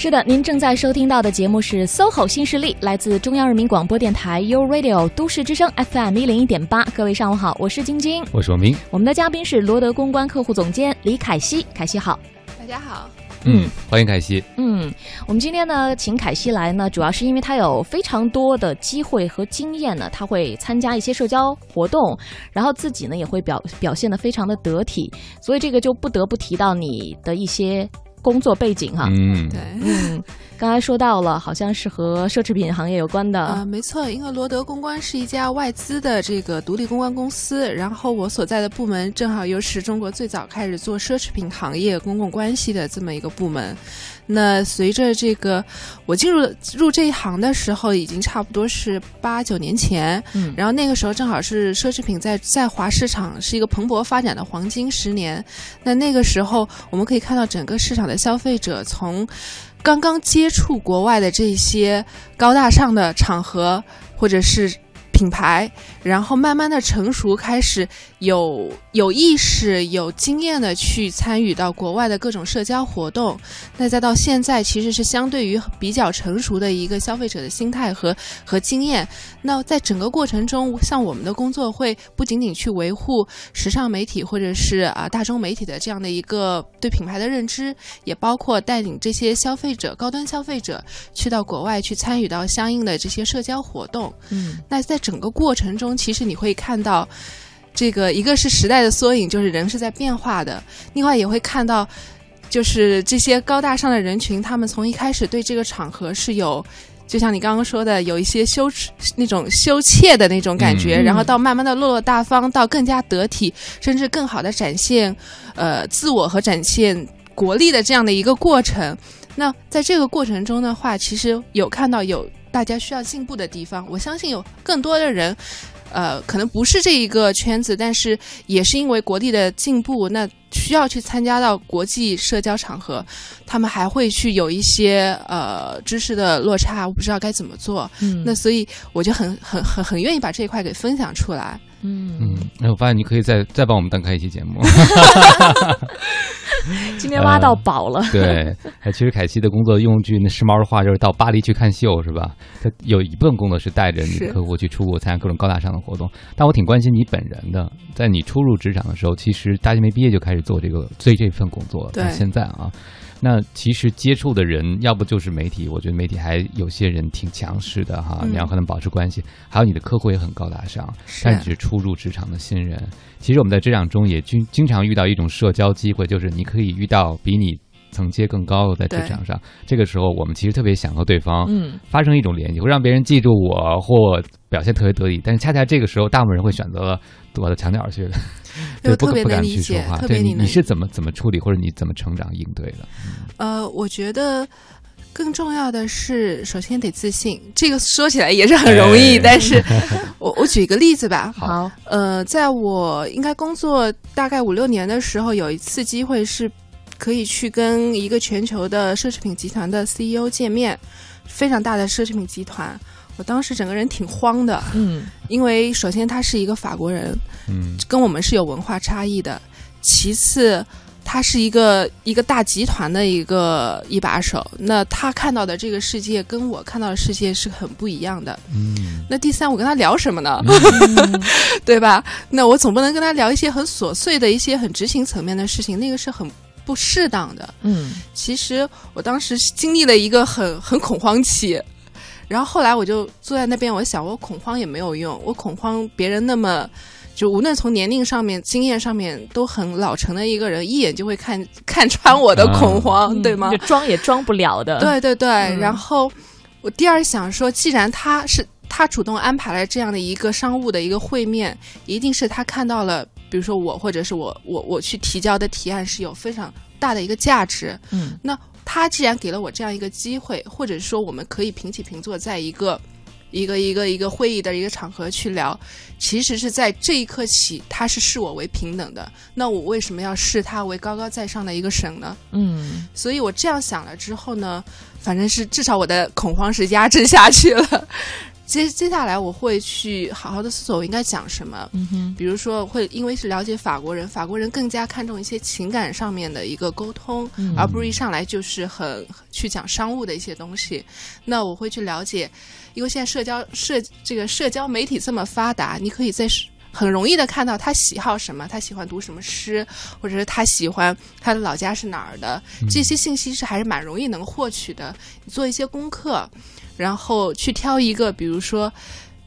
是的，您正在收听到的节目是 SOHO 新势力，来自中央人民广播电台 u Radio 都市之声 FM 一零一点八。各位上午好，我是晶晶，我是王明。我们的嘉宾是罗德公关客户总监李凯西，凯西好，大家好。嗯，欢迎凯西。嗯，我们今天呢，请凯西来呢，主要是因为他有非常多的机会和经验呢，他会参加一些社交活动，然后自己呢也会表表现的非常的得体，所以这个就不得不提到你的一些。工作背景哈，嗯，对，嗯，刚才说到了，好像是和奢侈品行业有关的。啊，没错，因为罗德公关是一家外资的这个独立公关公司，然后我所在的部门正好又是中国最早开始做奢侈品行业公共关系的这么一个部门。那随着这个我进入入这一行的时候，已经差不多是八九年前，嗯，然后那个时候正好是奢侈品在在华市场是一个蓬勃发展的黄金十年。那那个时候我们可以看到整个市场的消费者从刚刚接触国外的这些高大上的场合，或者是。品牌，然后慢慢的成熟，开始有有意识、有经验的去参与到国外的各种社交活动。那再到现在，其实是相对于比较成熟的一个消费者的心态和和经验。那在整个过程中，像我们的工作会不仅仅去维护时尚媒体或者是啊大众媒体的这样的一个对品牌的认知，也包括带领这些消费者、高端消费者去到国外去参与到相应的这些社交活动。嗯，那在整个过程中，其实你会看到，这个一个是时代的缩影，就是人是在变化的；另外也会看到，就是这些高大上的人群，他们从一开始对这个场合是有，就像你刚刚说的，有一些羞耻那种羞怯的那种感觉，嗯然后到慢慢的落落大方，到更加得体，甚至更好的展现呃自我和展现国力的这样的一个过程。那在这个过程中的话，其实有看到有大家需要进步的地方。我相信有更多的人，呃，可能不是这一个圈子，但是也是因为国力的进步，那需要去参加到国际社交场合，他们还会去有一些呃知识的落差，我不知道该怎么做。嗯那所以我就很很很很愿意把这一块给分享出来。嗯嗯，哎，我发现你可以再再帮我们单开一期节目。今天挖到宝了，对，哎，其实凯西的工作用句那时髦的话就是到巴黎去看秀，是吧？他有一部分工作是带着你的客户去出国参加各种高大上的活动。但我挺关心你本人的，在你初入职场的时候，其实大学没毕业就开始做这个做这份工作，对到现在啊。那其实接触的人，要不就是媒体，我觉得媒体还有些人挺强势的哈，嗯你要和他们保持关系。还有你的客户也很高大上，是但你是初入职场的新人。其实我们在职场中也经经常遇到一种社交机会，就是你可以遇到比你层阶更高的在职场上。这个时候，我们其实特别想和对方嗯发生一种联系，会让别人记住我或表现特别得意。但是恰恰这个时候，大部分人会选择躲到墙角去的，对，不特别不敢能理解去说话。特别能对你你是怎么怎么处理，或者你怎么成长应对的？呃，我觉得更重要的是，首先得自信。这个说起来也是很容易，哎但是 我我举一个例子吧。好，呃，在我应该工作大概五六年的时候，有一次机会是可以去跟一个全球的奢侈品集团的 CEO 见面，非常大的奢侈品集团。我当时整个人挺慌的，嗯因为首先他是一个法国人，嗯跟我们是有文化差异的。其次，他是一个一个大集团的一个一把手，那他看到的这个世界跟我看到的世界是很不一样的。嗯那第三，我跟他聊什么呢？嗯 对吧？那我总不能跟他聊一些很琐碎的一些很执行层面的事情，那个是很不适当的。嗯其实我当时经历了一个很很恐慌期，然后后来我就坐在那边，我想我恐慌也没有用，我恐慌别人那么。就无论从年龄上面、经验上面都很老成的一个人，一眼就会看 看穿我的恐慌，嗯对吗就？装也装不了的，，对对对。嗯然后我第二想说，既然他是他主动安排了这样的一个商务的一个会面，一定是他看到了，比如说我或者是我我我去提交的提案是有非常大的一个价值，嗯那他既然给了我这样一个机会，或者说我们可以平起平坐，在一个一个一个一个会议的一个场合去聊，其实是在这一刻起，他是视我为平等的。那我为什么要视他为高高在上的一个神呢？嗯所以我这样想了之后呢，反正是至少我的恐慌是压制下去了。接接下来我会去好好的思索我应该讲什么。嗯哼，比如说会因为是了解法国人，法国人更加看重一些情感上面的一个沟通，嗯而不是一上来就是很去讲商务的一些东西。那我会去了解，因为现在社交社这个社交媒体这么发达，你可以在很容易的看到他喜好什么，他喜欢读什么诗，或者是他喜欢他的老家是哪儿的，这些信息是还是蛮容易能获取的。你做一些功课，然后去挑一个，比如说。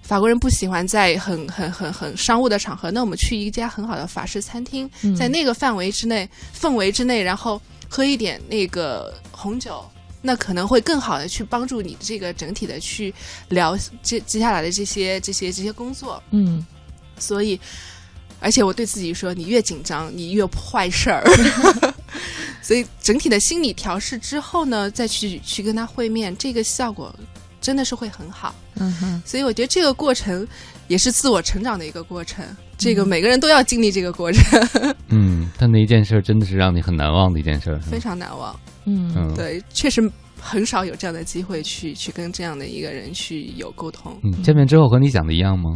法国人不喜欢在很很很很商务的场合，那我们去一家很好的法式餐厅，嗯在那个范围之内、氛围之内，然后喝一点那个红酒，那可能会更好的去帮助你这个整体的去聊接接下来的这些这些这些工作。嗯所以，而且我对自己说，你越紧张，你越坏事儿。所以整体的心理调试之后呢，再去去跟他会面，这个效果真的是会很好。嗯哼，所以我觉得这个过程也是自我成长的一个过程，这个每个人都要经历这个过程，嗯，但那一件事儿真的是让你很难忘的一件事儿，非常难忘。嗯嗯，对，确实很少有这样的机会去去跟这样的一个人去有沟通，嗯，见面之后和你想的一样吗？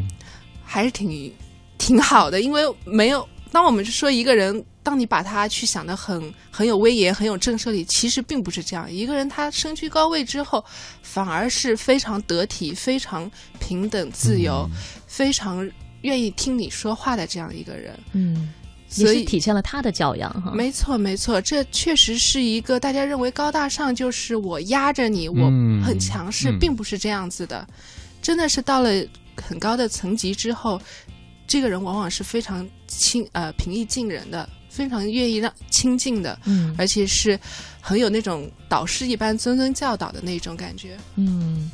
还是挺挺好的，因为没有当我们说一个人。当你把他去想的很很有威严、很有震慑力，其实并不是这样。一个人他身居高位之后，反而是非常得体、非常平等、自由、嗯非常愿意听你说话的这样一个人。嗯，也所以是体现了他的教养哈。没错，没错，这确实是一个大家认为高大上，就是我压着你，我嗯很强势，嗯并不是这样子的。真的是到了很高的层级之后，这个人往往是非常亲呃平易近人的，非常愿意让亲近的，嗯而且是很有那种导师一般谆谆教导的那种感觉。嗯，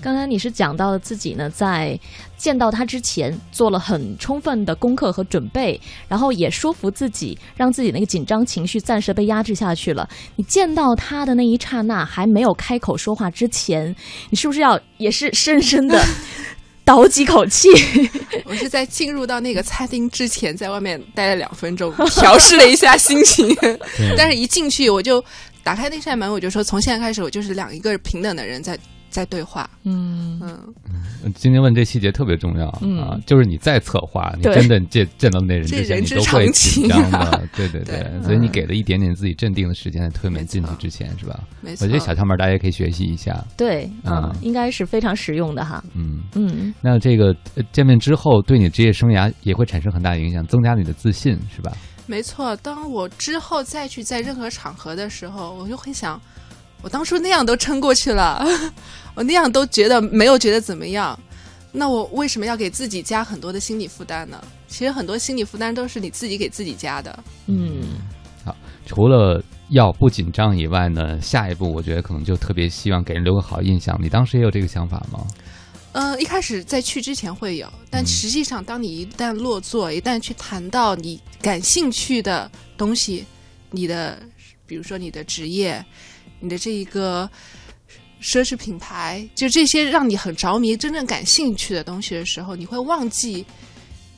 刚刚你是讲到了自己呢，在见到他之前做了很充分的功课和准备，然后也说服自己，让自己那个紧张情绪暂时被压制下去了。你见到他的那一刹那，还没有开口说话之前，你是不是要也是深深的倒几口气？我是在进入到那个餐厅之前，在外面待了两分钟，调试了一下心情。但是，一进去我就打开那扇门，我就说，从现在开始，我就是两一个平等的人在在对话。嗯嗯，今天问这细节特别重要、嗯啊，就是你在策划，你真的见见到那人之前，你都会紧张的啊，对对 对，对所以你嗯给了一点点自己镇定的时间在推门进去之前，是吧？没错。我觉得小窍门大家也可以学习一下，对，嗯啊，应该是非常实用的哈。嗯。嗯那这个呃见面之后，对你职业生涯也会产生很大影响，增加你的自信，是吧？没错，当我之后再去在任何场合的时候，我就会想，我当初那样都撑过去了，我那样都觉得没有觉得怎么样，那我为什么要给自己加很多的心理负担呢？其实很多心理负担都是你自己给自己加的。嗯好除了要不紧张以外呢，下一步我觉得可能就特别希望给人留个好印象。你当时也有这个想法吗？嗯，一开始在去之前会有，但嗯实际上，当你一旦落座，一旦去谈到你感兴趣的东西，你的，比如说你的职业，你的这一个奢侈品牌，就这些让你很着迷、真正感兴趣的东西的时候，你会忘记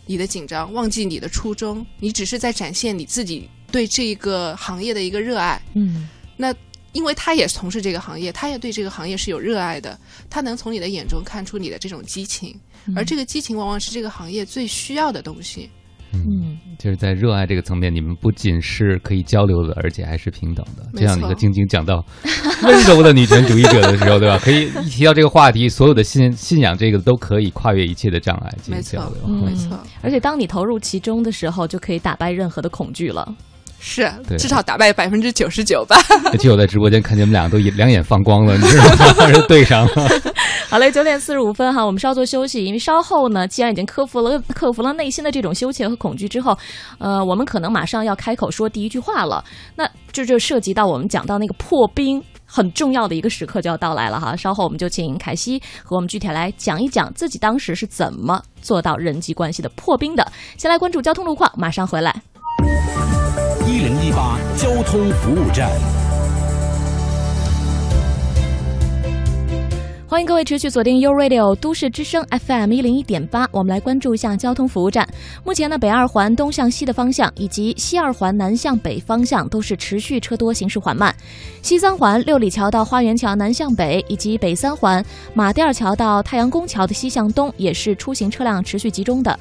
你的紧张，忘记你的初衷，你只是在展现你自己对这一个行业的一个热爱。嗯那因为他也从事这个行业，他也对这个行业是有热爱的，他能从你的眼中看出你的这种激情，而这个激情往往是这个行业最需要的东西。嗯就是在热爱这个层面，你们不仅是可以交流的，而且还是平等的。就像你和晶晶讲到 温柔的女权主义者的时候，对吧？可以一提到这个话题，所有的信信仰这个都可以跨越一切的障碍进行交流。嗯没错，而且当你投入其中的时候，就可以打败任何的恐惧了。是至少打败百分之九十九吧。而且我在直播间看见你们俩都一两眼放光了，你知道吗？是对上了。好嘞，九点四十五分哈，我们稍作休息，因为稍后呢，既然已经克服了 克服了内心的这种羞怯和恐惧之后，呃，我们可能马上要开口说第一句话了。那这就涉及到我们讲到那个破冰很重要的一个时刻就要到来了哈。稍后我们就请凯西和我们具体来讲一讲自己当时是怎么做到人际关系的破冰的。先来关注交通路况，马上回来。一零一八交通服务站。欢迎各位持续锁定 U Radio 都市之声 FM 一零一点八，我们来关注一下交通服务站。目前呢，北二环东向西的方向以及西二环南向北方向都是持续车多，行驶缓慢。西三环六里桥到花园桥南向北，以及北三环马甸桥到太阳宫桥的西向东也是出行车辆持续集中的。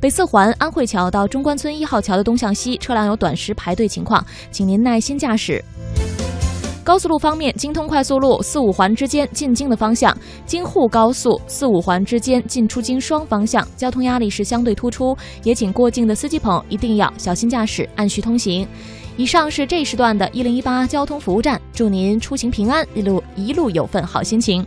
北四环安慧桥到中关村一号桥的东向西车辆有短时排队情况，请您耐心驾驶。高速路方面，京通快速路四五环之间进京的方向，京沪高速四五环之间进出京双方向交通压力是相对突出，也请过境的司机朋友一定要小心驾驶，按序通行。以上是这时段的一零一八交通服务站，祝您出行平安，一路一路有份好心情。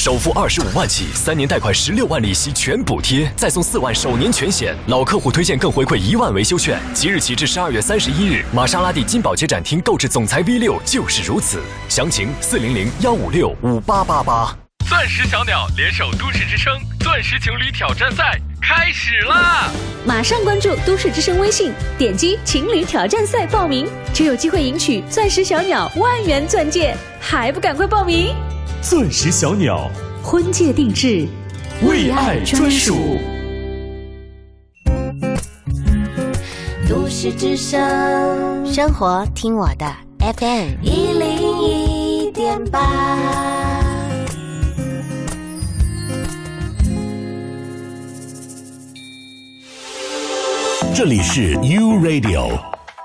首付二十五万起，三年贷款十六万利息全补贴，再送四万首年全险。老客户推荐更回馈一万维修券。即日起至十二月三十一日，玛莎拉蒂金宝街展厅购置总裁 V 六就是如此。详情四零零幺五六五八八八。钻石小鸟联手都市之声钻石情侣挑战赛开始啦！马上关注都市之声微信，点击情侣挑战赛报名，就有机会赢取钻石小鸟万元钻戒，还不赶快报名？钻石小鸟，婚戒定制，为爱专属。都市之声，生活听我的 FM 一零一点八。这里是 U Radio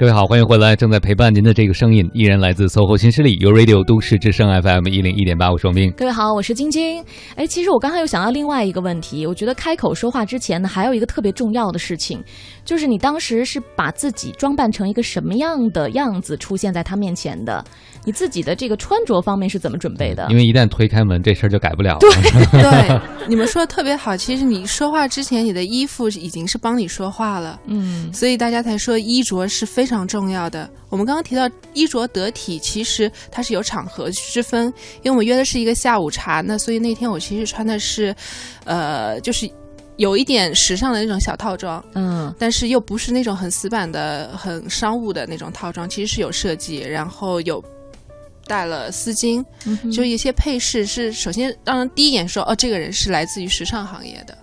各位好，欢迎回来！正在陪伴您的这个声音依然来自 SOHO 新势力 u Radio 都市之声 FM 一零一点八，我双冰。各位好，我是晶晶。哎，其实我刚才又想到另外一个问题，我觉得开口说话之前呢，还有一个特别重要的事情，就是你当时是把自己装扮成一个什么样的样子出现在他面前的？你自己的这个穿着方面是怎么准备的？因为一旦推开门，这事儿就改不了了。对对，你们说的特别好。其实你说话之前，你的衣服已经是帮你说话了。嗯，所以大家才说衣着是非常重要的。我们刚刚提到衣着得体，其实它是有场合之分。因为我们约的是一个下午茶，那所以那天我其实穿的是，呃，就是有一点时尚的那种小套装，嗯但是又不是那种很死板的、很商务的那种套装，其实是有设计，然后有带了丝巾，嗯就一些配饰是首先让人第一眼说哦，这个人是来自于时尚行业的。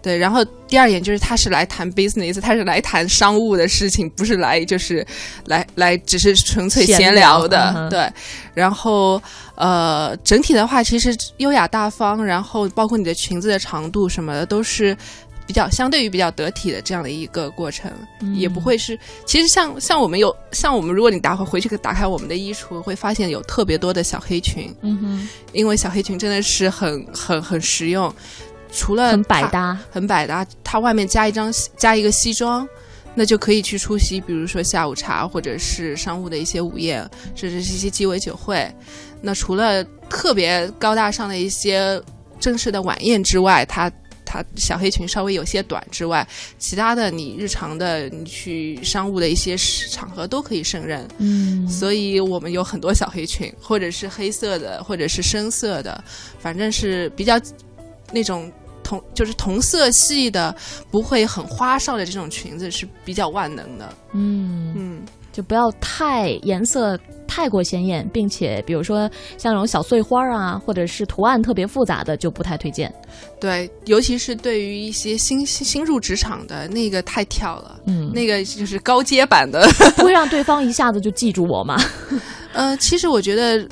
对，然后第二眼就是他是来谈 business，他是来谈商务的事情，不是来就是来来只是纯粹闲闲聊聊的。嗯对，然后呃，整体的话其实优雅大方，然后包括你的裙子的长度什么的都是。比较相对于比较得体的这样的一个过程，也不会是。其实像像我们有像我们，如果你打回回去打开我们的衣橱，会发现有特别多的小黑裙，嗯哼，因为小黑裙真的是很很很实用，除了很百搭。很百搭，它外面加一张加一个西装，那就可以去出席，比如说下午茶或者是商务的一些午宴，甚至是一些鸡尾酒会。那除了特别高大上的一些正式的晚宴之外，它它小黑裙稍微有些短之外，其他的你日常的你去商务的一些场合都可以胜任。嗯所以我们有很多小黑裙，或者是黑色的，或者是深色的，反正是比较那种同就是同色系的，不会很花哨的这种裙子是比较万能的。嗯，嗯，就不要太颜色太过鲜艳，并且比如说像那种小碎花啊，或者是图案特别复杂的，就不太推荐。对，尤其是对于一些新新新入职场的那个太跳了，嗯，那个就是高阶版的。不 会让对方一下子就记住我吗？呃，其实我觉得。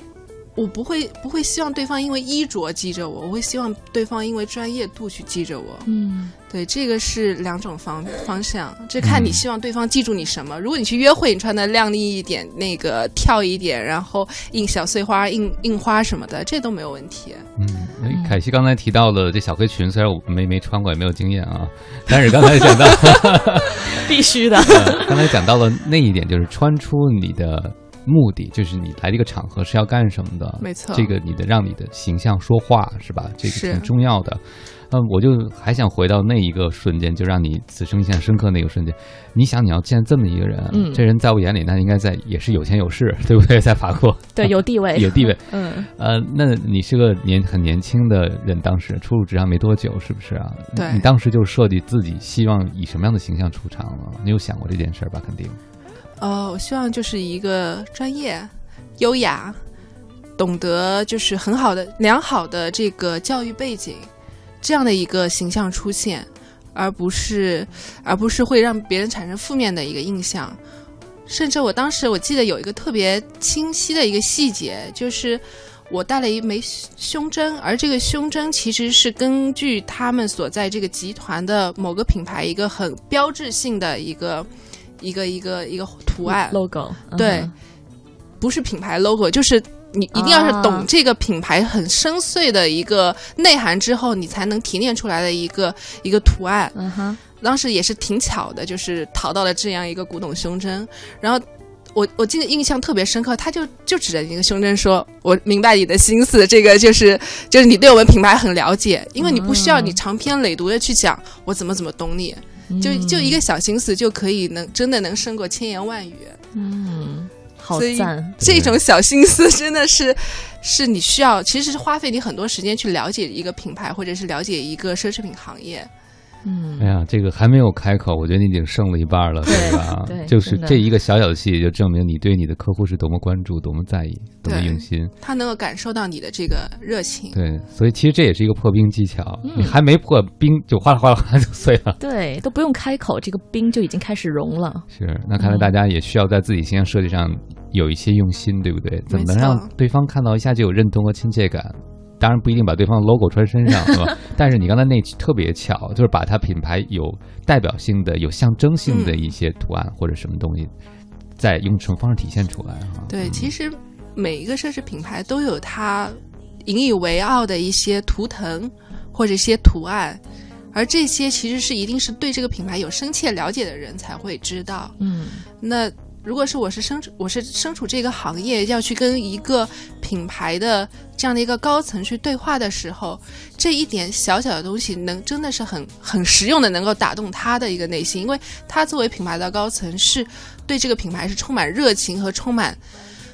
我不会不会希望对方因为衣着记着我，我会希望对方因为专业度去记着我。嗯，对，这个是两种方方向，这看你希望对方记住你什么。如果你去约会，你穿的靓丽一点，那个跳一点，然后印小碎花、印印花什么的，这都没有问题。嗯，哎凯西刚才提到了这小黑裙，虽然我没没穿过，也没有经验啊，但是刚才讲到，必须的。呃 刚才讲到了那一点，就是穿出你的目的，就是你来这个场合是要干什么的。没错这个你的让你的形象说话是吧？这个挺重要的。嗯，我就还想回到那一个瞬间，就让你此生印象深刻那个瞬间。你想，你要见这么一个人，嗯这人在我眼里，那应该在也是有钱有势，对不对？在法国，对，有地位，有地位。嗯，呃，那你是个年很年轻的人，当时初入职场没多久，是不是啊？对你当时就设计自己希望以什么样的形象出场了？你有想过这件事儿吧？肯定。呃，我希望就是一个专业、优雅、懂得就是很好的、良好的这个教育背景这样的一个形象出现，而不是而不是会让别人产生负面的一个印象。甚至我当时我记得有一个特别清晰的一个细节，就是我带了一枚胸针，而这个胸针其实是根据他们所在这个集团的某个品牌一个很标志性的一个一个一个一个图案，logo，对嗯不是品牌 logo，就是你一定要是啊懂这个品牌很深邃的一个内涵之后，你才能提炼出来的一个一个图案。嗯哼，当时也是挺巧的，就是淘到了这样一个古董胸针，然后。我我记得印象特别深刻，他就就指着一个胸针说：“我明白你的心思，这个就是就是你对我们品牌很了解，因为你不需要你长篇累牍的去讲我怎么怎么懂你，就就一个小心思就可以能真的能胜过千言万语。嗯，好赞，这种小心思真的是，是你需要，其实是花费你很多时间去了解一个品牌，或者是了解一个奢侈品行业。嗯哎呀，这个还没有开口，我觉得你已经胜了一半了，对吧？对就是这一个小小的细节，就证明你对你的客户是多么关注、多么在意、多么用心。他能够感受到你的这个热情。对，所以其实这也是一个破冰技巧，嗯你还没破冰，就哗啦哗啦哗啦就碎了。对，都不用开口，这个冰就已经开始融了。是，那看来大家也需要在自己形象设计上有一些用心，对不对？怎么能让对方看到一下就有认同和亲切感？当然不一定把对方的 logo 穿身上，是吧？但是你刚才那特别巧，就是把它品牌有代表性的、有象征性的一些图案或者什么东西，再用什么方式体现出来哈。对，嗯其实每一个奢侈品牌都有它引以为傲的一些图腾或者一些图案，而这些其实是一定是对这个品牌有深切了解的人才会知道。嗯那如果是我是身处我是身处这个行业，要去跟一个品牌的这样的一个高层去对话的时候，这一点小小的东西能真的是很很实用的，能够打动他的一个内心，因为他作为品牌的高层是对这个品牌是充满热情和充满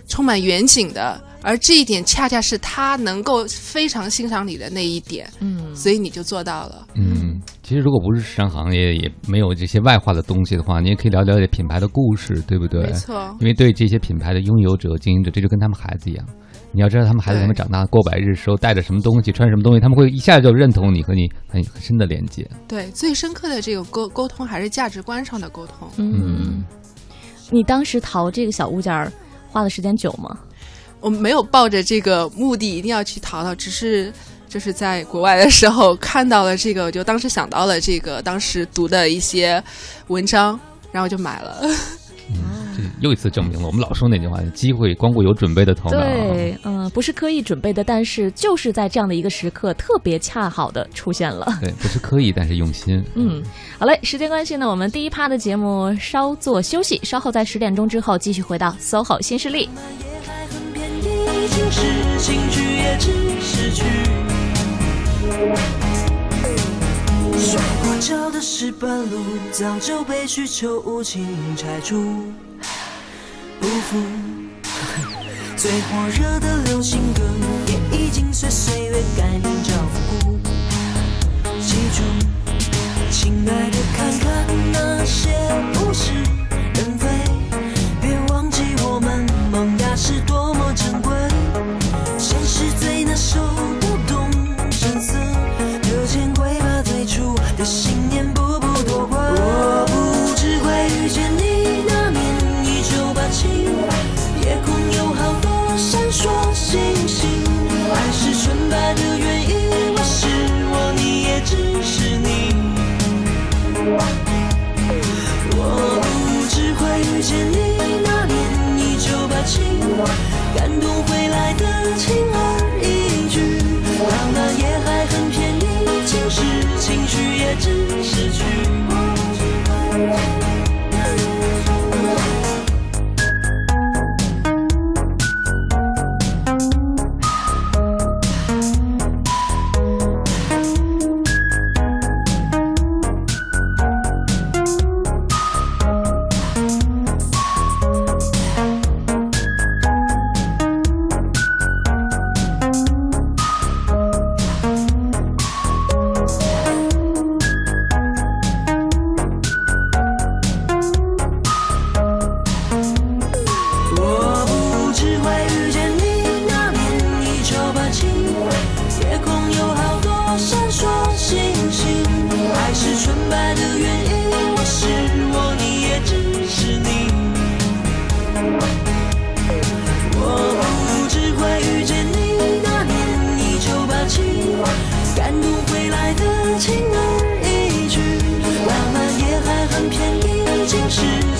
充满远景的，而这一点恰恰是他能够非常欣赏你的那一点，嗯，所以你就做到了。嗯，其实如果不是时尚行业，也没有这些外化的东西的话，你也可以了解了解品牌的故事，对不对？没错，因为对这些品牌的拥有者、经营者，这就跟他们孩子一样。你要知道，他们孩子对他们长大过百日时候带着什么东西，穿什么东西，他们会一下就认同你和你很很深的连接。对，最深刻的这个沟沟通还是价值观上的沟通。嗯，你当时淘这个小物件儿花的时间久吗？我没有抱着这个目的一定要去淘淘，只是就是在国外的时候看到了这个，我就当时想到了这个当时读的一些文章，然后就买了。这又一次证明了我们老说那句话：机会光顾有准备的头脑。对，嗯、不是刻意准备的，但是就是在这样的一个时刻，特别恰好的出现了。对，不是刻意，但是用心。嗯，好嘞，时间关系呢，我们第一趴的节目稍作休息，稍后在十点钟之后继续回到 SOHO 新势力。也还很便宜，情绪也只是去。摔过跤的石板路，早就被需求无情拆除。不服，最火热的流行歌，也已经随岁月改名叫复古。记住，亲爱的，看看那些物是人非，别忘记我们萌芽是多么珍贵。现实最难受感动会来的轻而易举。浪漫也还很便宜，情绪情绪也只是去。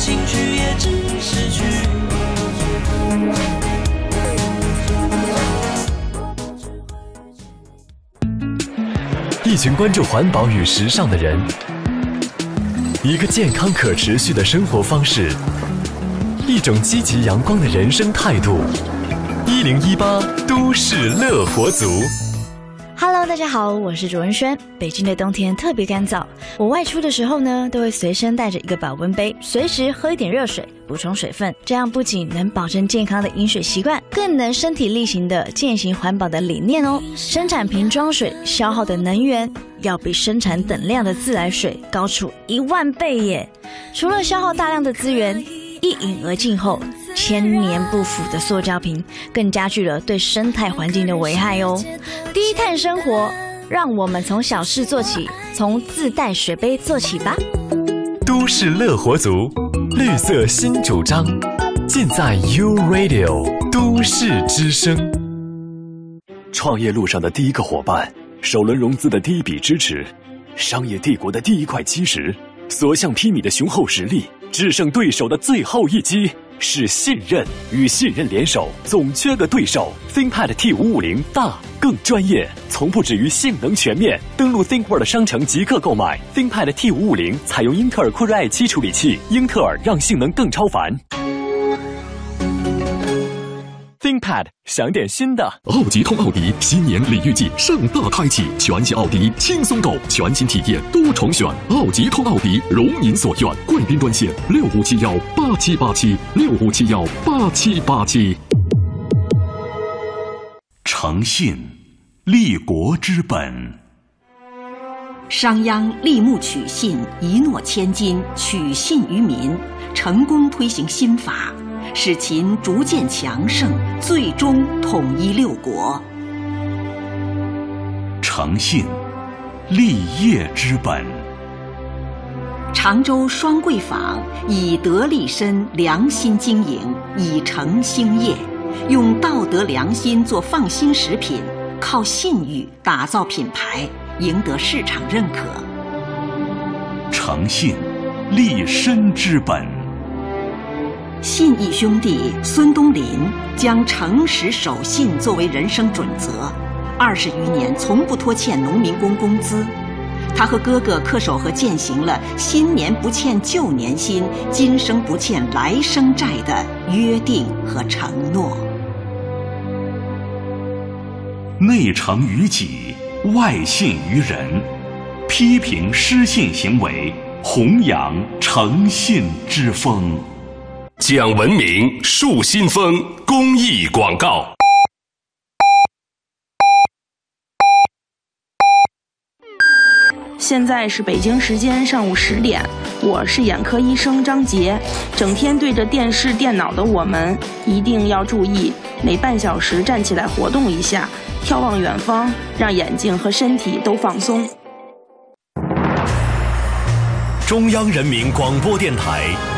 兴趣也只是去。一群关注环保与时尚的人，一个健康可持续的生活方式，一种积极阳光的人生态度。一零一八都市乐活族。Hello，大家好，我是卓文萱。北京的冬天特别干燥，我外出的时候呢，都会随身带着一个保温杯，随时喝一点热水，补充水分。这样不仅能保证健康的饮水习惯，更能身体力行的践行环保的理念哦。生产瓶装水消耗的能源要比生产等量的自来水高出一万倍耶！除了消耗大量的资源，一饮而尽后，千年不腐的塑胶瓶更加剧了对生态环境的危害哦。低碳生活，让我们从小事做起，从自带水杯做起吧。都市乐活族，绿色新主张，尽在 U Radio 都市之声。创业路上的第一个伙伴，首轮融资的第一笔支持，商业帝国的第一块基石，所向披靡的雄厚实力，制胜对手的最后一击。是信任与信任联手，总缺个对手。ThinkPad T 五五零大更专业，从不止于性能全面。登录 ThinkWorld 商城即刻购买 ThinkPad T 五五零，采用英特尔酷睿 i 七处理器，英特尔让性能更超凡。ThinkPad 想点新的。奥吉通奥迪新年礼遇季盛大开启，全新奥迪轻松购，全新体验多重选。奥吉通奥迪如您所愿，贵宾专线六五七幺八七八七六五七幺八七八七。诚信，立国之本。商鞅立木取信，一诺千金，取信于民，成功推行新法。使秦逐渐强盛，最终统一六国。诚信，立业之本。常州双桂坊以德立身、良心经营，以诚兴业，用道德良心做放心食品，靠信誉打造品牌，赢得市场认可。诚信，立身之本。信义兄弟孙东林将诚实守信作为人生准则，二十余年从不拖欠农民工工资。他和哥哥恪守和践行了“新年不欠旧年薪，今生不欠来生债”的约定和承诺。内诚于己，外信于人，批评失信行为，弘扬诚信之风。讲文明树新风公益广告。现在是北京时间上午十点，我是眼科医生张杰。整天对着电视、电脑的我们，一定要注意，每半小时站起来活动一下，眺望远方，让眼睛和身体都放松。中央人民广播电台。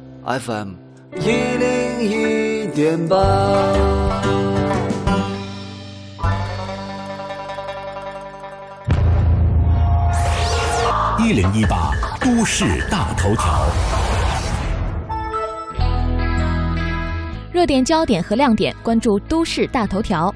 FM 一零一点八。一零一八都市大头条，热点焦点和亮点，关注都市大头条。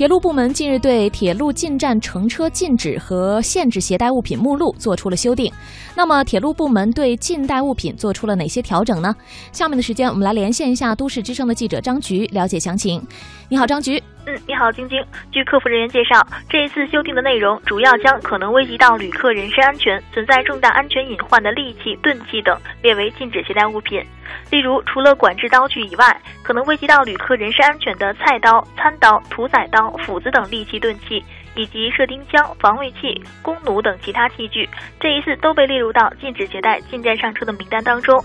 铁路部门近日对铁路进站乘车禁止和限制携带物品目录做出了修订。那么，铁路部门对禁带物品做出了哪些调整呢？下面的时间，我们来连线一下都市之声的记者张菊，了解详情。你好，张菊。嗯，你好，晶晶。据客服人员介绍，这一次修订的内容主要将可能危及到旅客人身安全、存在重大安全隐患的利器、钝器等列为禁止携带物品。例如，除了管制刀具以外，可能危及到旅客人身安全的菜刀、餐刀、屠宰刀、斧子等利器、钝器，以及射钉枪、防卫器、弓弩等其他器具，这一次都被列入到禁止携带进站上车的名单当中。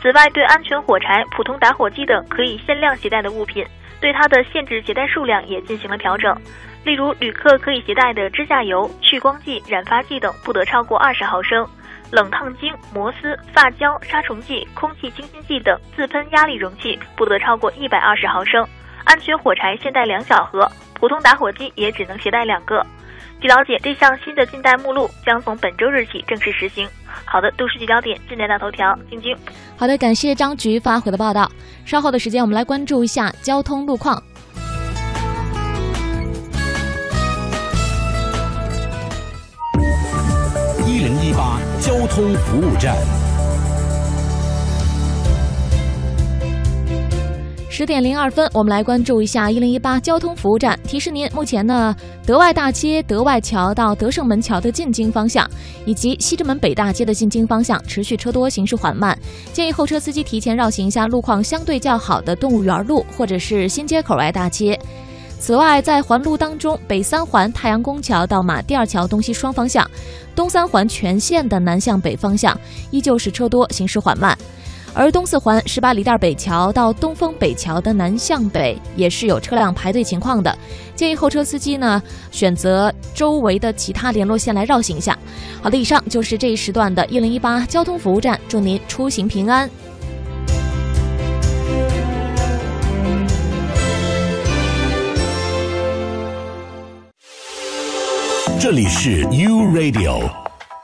此外，对安全火柴、普通打火机等可以限量携带的物品，对它的限制携带数量也进行了调整。例如，旅客可以携带的指甲油、去光剂、染发剂等不得超过二十毫升；冷烫精、摩丝、发胶、杀虫剂、空气清新剂等自喷压力容器不得超过一百二十毫升。安全火柴限带两小盒，普通打火机也只能携带两个。据了解，这项新的禁贷目录将从本周日起正式实行。好的，都市聚焦点，今天大头条，晶晶。好的，感谢张局发回的报道。稍后的时间，我们来关注一下交通路况。一零一八交通服务站。十点零二分，我们来关注一下一零一八交通服务站。提示您，目前呢，德外大街德外桥到德胜门桥的进京方向，以及西直门北大街的进京方向持续车多，行驶缓慢，建议后车司机提前绕行一下路况相对较好的动物园路或者是新街口外大街。此外，在环路当中，北三环太阳宫桥到马甸二桥东西双方向，东三环全线的南向北方向依旧是车多，行驶缓慢。而东四环十八里店北桥到东风北桥的南向北也是有车辆排队情况的，建议后车司机呢选择周围的其他联络线来绕行一下。好的，以上就是这一时段的一零一八交通服务站，祝您出行平安。这里是 U Radio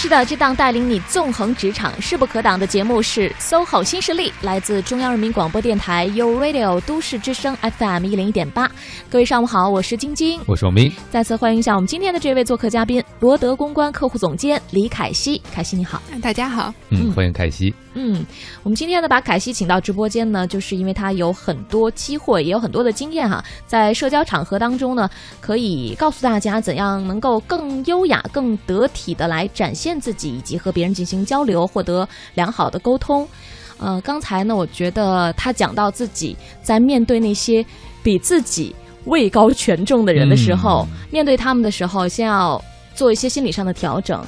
是的，这档带领你纵横职场、势不可挡的节目是 SOHO 新势力，来自中央人民广播电台 u Radio 都市之声 FM 一零一点八。各位上午好，我是晶晶，我是王斌。再次欢迎一下我们今天的这位做客嘉宾，罗德公关客户总监李凯西。凯西你好，大家好，嗯，欢迎凯西。嗯，我们今天呢把凯西请到直播间呢，就是因为他有很多机会，也有很多的经验哈，在社交场合当中呢，可以告诉大家怎样能够更优雅、更得体的来展现。自己以及和别人进行交流，获得良好的沟通。呃，刚才呢，我觉得他讲到自己在面对那些比自己位高权重的人的时候，面对他们的时候，先要做一些心理上的调整。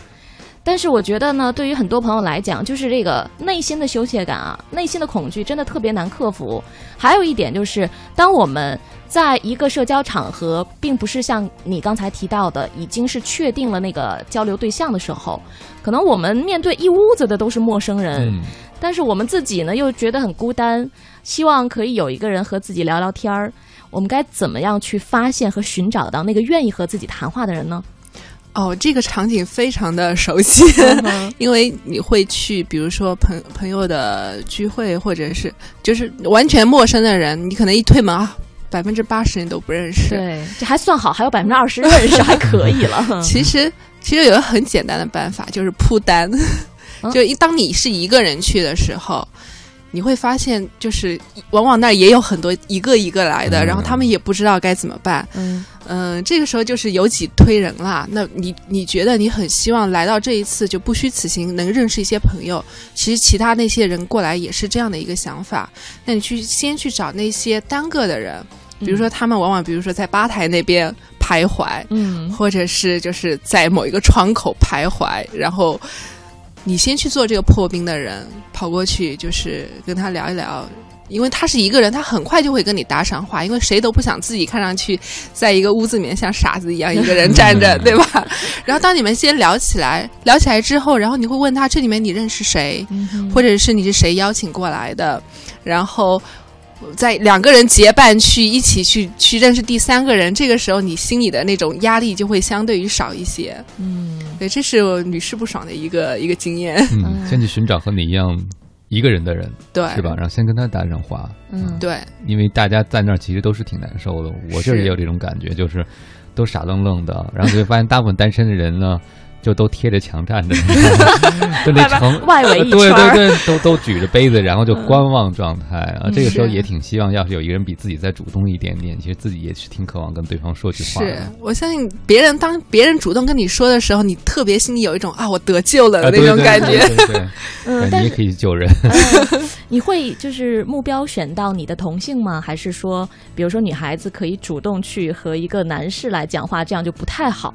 但是我觉得呢，对于很多朋友来讲，就是这个内心的羞怯感啊，内心的恐惧真的特别难克服。还有一点就是，当我们在一个社交场合，并不是像你刚才提到的，已经是确定了那个交流对象的时候，可能我们面对一屋子的都是陌生人，但是我们自己呢又觉得很孤单，希望可以有一个人和自己聊聊天儿。我们该怎么样去发现和寻找到那个愿意和自己谈话的人呢？哦，这个场景非常的熟悉，因为你会去，比如说朋朋友的聚会，或者是就是完全陌生的人，你可能一推门啊，百分之八十你都不认识。对，这还算好，还有百分之二十认识，还可以了。其实，其实有个很简单的办法，就是铺单。就一当你是一个人去的时候。你会发现，就是往往那儿也有很多一个一个来的，然后他们也不知道该怎么办。嗯，嗯，这个时候就是有己推人啦。那你你觉得你很希望来到这一次就不虚此行，能认识一些朋友。其实其他那些人过来也是这样的一个想法。那你去先去找那些单个的人，比如说他们往往比如说在吧台那边徘徊，嗯，或者是就是在某一个窗口徘徊，然后。你先去做这个破冰的人，跑过去就是跟他聊一聊，因为他是一个人，他很快就会跟你搭上话，因为谁都不想自己看上去在一个屋子里面像傻子一样一个人站着，对吧？然后当你们先聊起来，聊起来之后，然后你会问他这里面你认识谁，或者是你是谁邀请过来的，然后。在两个人结伴去一起去去认识第三个人，这个时候你心里的那种压力就会相对于少一些。嗯，对，这是我屡试不爽的一个一个经验。嗯，先去寻找和你一样一个人的人，对，是吧？然后先跟他搭上话。嗯，对，因为大家在那儿其实都是挺难受的。我就是也有这种感觉，就是都傻愣愣的，然后就会发现大部分单身的人呢。就都贴着墙站着，就那城外围一对圈对对对，都都举着杯子，然后就观望状态啊。这个时候也挺希望，要是有一个人比自己再主动一点点，其实自己也是挺渴望跟对方说句话是的。我相信别人当别人主动跟你说的时候，你特别心里有一种啊我得救了啊，的那种感觉。对你 也嗯但是可以救人。你会就是目标选到你的同性吗？还是说，比如说女孩子可以主动去和一个男士来讲话，这样就不太好？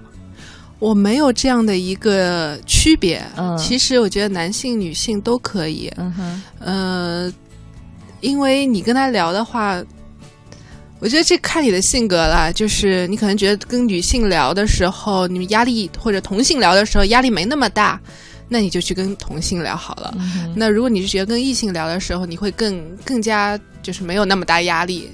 我没有这样的一个区别。嗯其实我觉得男性、女性都可以。嗯哼，呃，因为你跟他聊的话，我觉得这看你的性格啦。就是你可能觉得跟女性聊的时候，你们压力或者同性聊的时候压力没那么大，那你就去跟同性聊好了。嗯那如果你是觉得跟异性聊的时候，你会更更加就是没有那么大压力。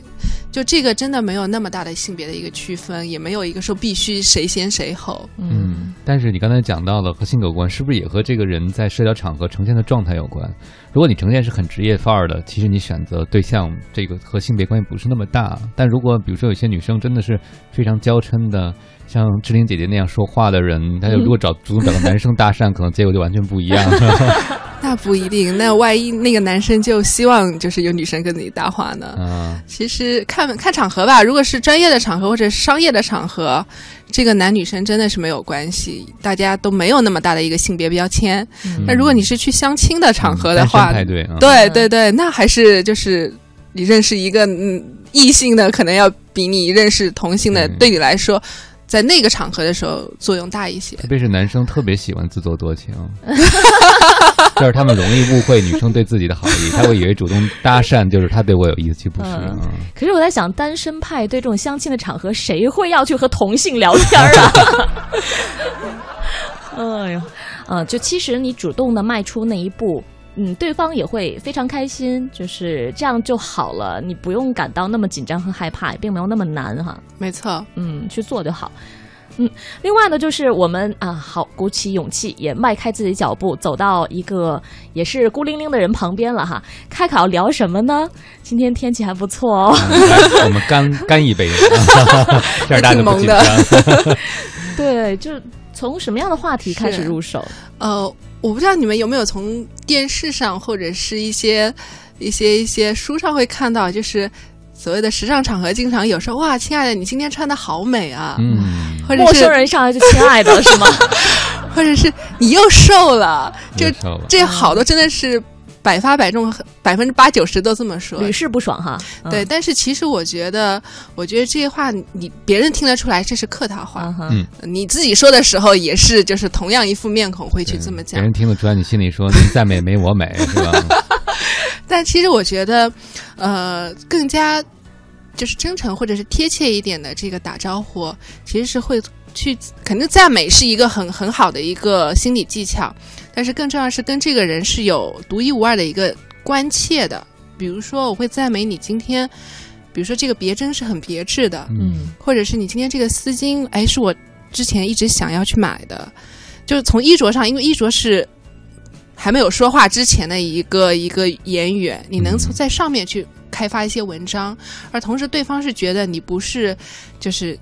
就这个真的没有那么大的性别的一个区分，也没有一个说必须谁先谁后。嗯，但是你刚才讲到了和性格有关，是不是也和这个人在社交场合呈现的状态有关？如果你呈现是很职业范儿的，其实你选择对象这个和性别关系不是那么大。但如果比如说有些女生真的是非常娇嗔的，像志玲姐姐那样说话的人，他就如果找主动找个男生搭讪，可能结果就完全不一样。那不一定，那万一那个男生就希望就是有女生跟你搭话呢？嗯，其实看看场合吧，如果是专业的场合或者是商业的场合，这个男女生真的是没有关系，大家都没有那么大的一个性别标签。嗯那如果你是去相亲的场合的单话，对啊对对对，那还是就是你认识一个嗯异性的，可能要比你认识同性的，对你来说，在那个场合的时候作用大一些。特别是男生特别喜欢自作多情，就是他们容易误会女生对自己的好意，他会以为主动搭讪就是他对我有意思，其实不是。嗯嗯可是我在想，单身派对这种相亲的场合，谁会要去和同性聊天儿啊？哎呦，嗯，就其实你主动的迈出那一步，嗯，对方也会非常开心，就是这样就好了，你不用感到那么紧张和害怕，也并没有那么难哈。没错，嗯，去做就好。嗯，另外呢，就是我们啊，好鼓起勇气，也迈开自己脚步，走到一个也是孤零零的人旁边了哈。开考聊什么呢？今天天气还不错哦。我们干干一杯，这样大家都不紧张。对，就从什么样的话题开始入手？呃，我不知道你们有没有从电视上或者是一些一些一些书上会看到，就是所谓的时尚场合，经常有说哇，亲爱的，你今天穿的好美啊，嗯，或者是陌生人上来就亲爱的是吗？或者是你又瘦了，就瘦了这好多真的是百发百中，百分之八九十都这么说，屡试不爽哈。嗯对，但是其实我觉得，我觉得这些话你别人听得出来这是客套话，嗯，你自己说的时候也是，就是同样一副面孔会去这么讲别。人听得出来，你心里说您再美没我美，是吧？但其实我觉得，呃，更加就是真诚或者是贴切一点的这个打招呼，其实是会去肯定赞美是一个很很好的一个心理技巧，但是更重要是跟这个人是有独一无二的一个关切的。比如说，我会赞美你今天，比如说这个别针是很别致的，嗯，或者是你今天这个丝巾，哎，是我之前一直想要去买的。就是从衣着上，因为衣着是还没有说话之前的一个一个言语，你能从在上面去开发一些文章，而同时对方是觉得你不是就是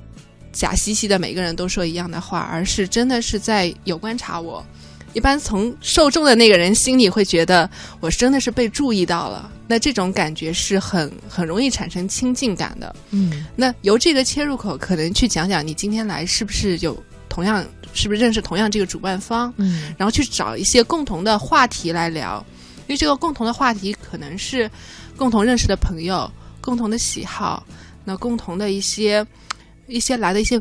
假兮兮的每个人都说一样的话，而是真的是在有观察我。一般从受众的那个人心里会觉得我真的是被注意到了，那这种感觉是很很容易产生亲近感的。嗯，那由这个切入口，可能去讲讲你今天来是不是有同样，是不是认识同样这个主办方，嗯，然后去找一些共同的话题来聊，因为这个共同的话题可能是共同认识的朋友、共同的喜好，那共同的一些一些来的一些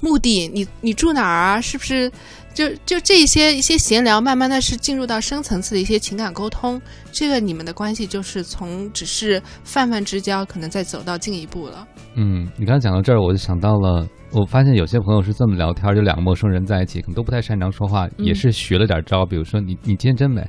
目的，你你住哪儿啊？是不是？就就这一些一些闲聊，慢慢的是进入到深层次的一些情感沟通，这个你们的关系就是从只是泛泛之交，可能再走到进一步了。嗯，你刚才讲到这儿，我就想到了，我发现有些朋友是这么聊天，就两个陌生人在一起，可能都不太擅长说话，嗯也是学了点招，比如说你你今天真美，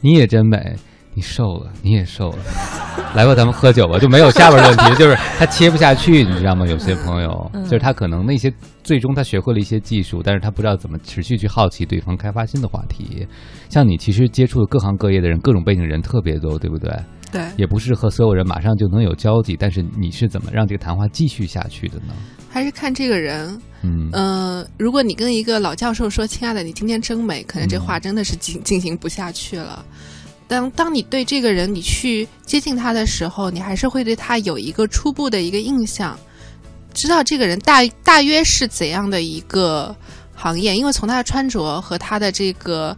你也真美，你瘦了，你也瘦了，来吧，咱们喝酒吧，就没有下边的问题，就是他切不下去，你知道吗？有些朋友嗯就是他可能那些最终他学会了一些技术，但是他不知道怎么持续去好奇对方，开发新的话题。像你其实接触的各行各业的人，各种背景人特别多，对不对？对，也不是和所有人马上就能有交集，但是你是怎么让这个谈话继续下去的呢？还是看这个人，嗯呃，如果你跟一个老教授说“亲爱的，你今天真美”，可能这话真的是进进行不下去了。当当你对这个人你去接近他的时候，你还是会对他有一个初步的一个印象，知道这个人大大约是怎样的一个行业，因为从他的穿着和他的这个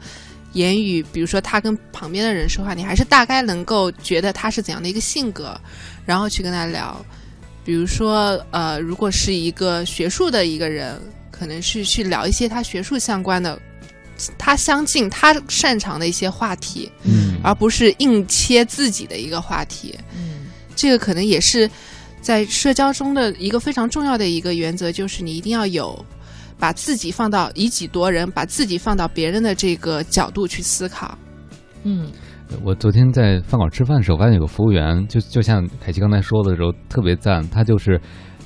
言语，比如说他跟旁边的人说话，你还是大概能够觉得他是怎样的一个性格，然后去跟他聊。比如说，呃，如果是一个学术的一个人，可能是去聊一些他学术相关的。他相信，他擅长的一些话题，嗯，而不是硬切自己的一个话题，嗯，这个可能也是在社交中的一个非常重要的一个原则，就是你一定要有把自己放到以己度人，把自己放到别人的这个角度去思考，嗯。我昨天在饭馆吃饭的时候，发现有个服务员，就就像凯奇刚才说的时候，特别赞。他就是，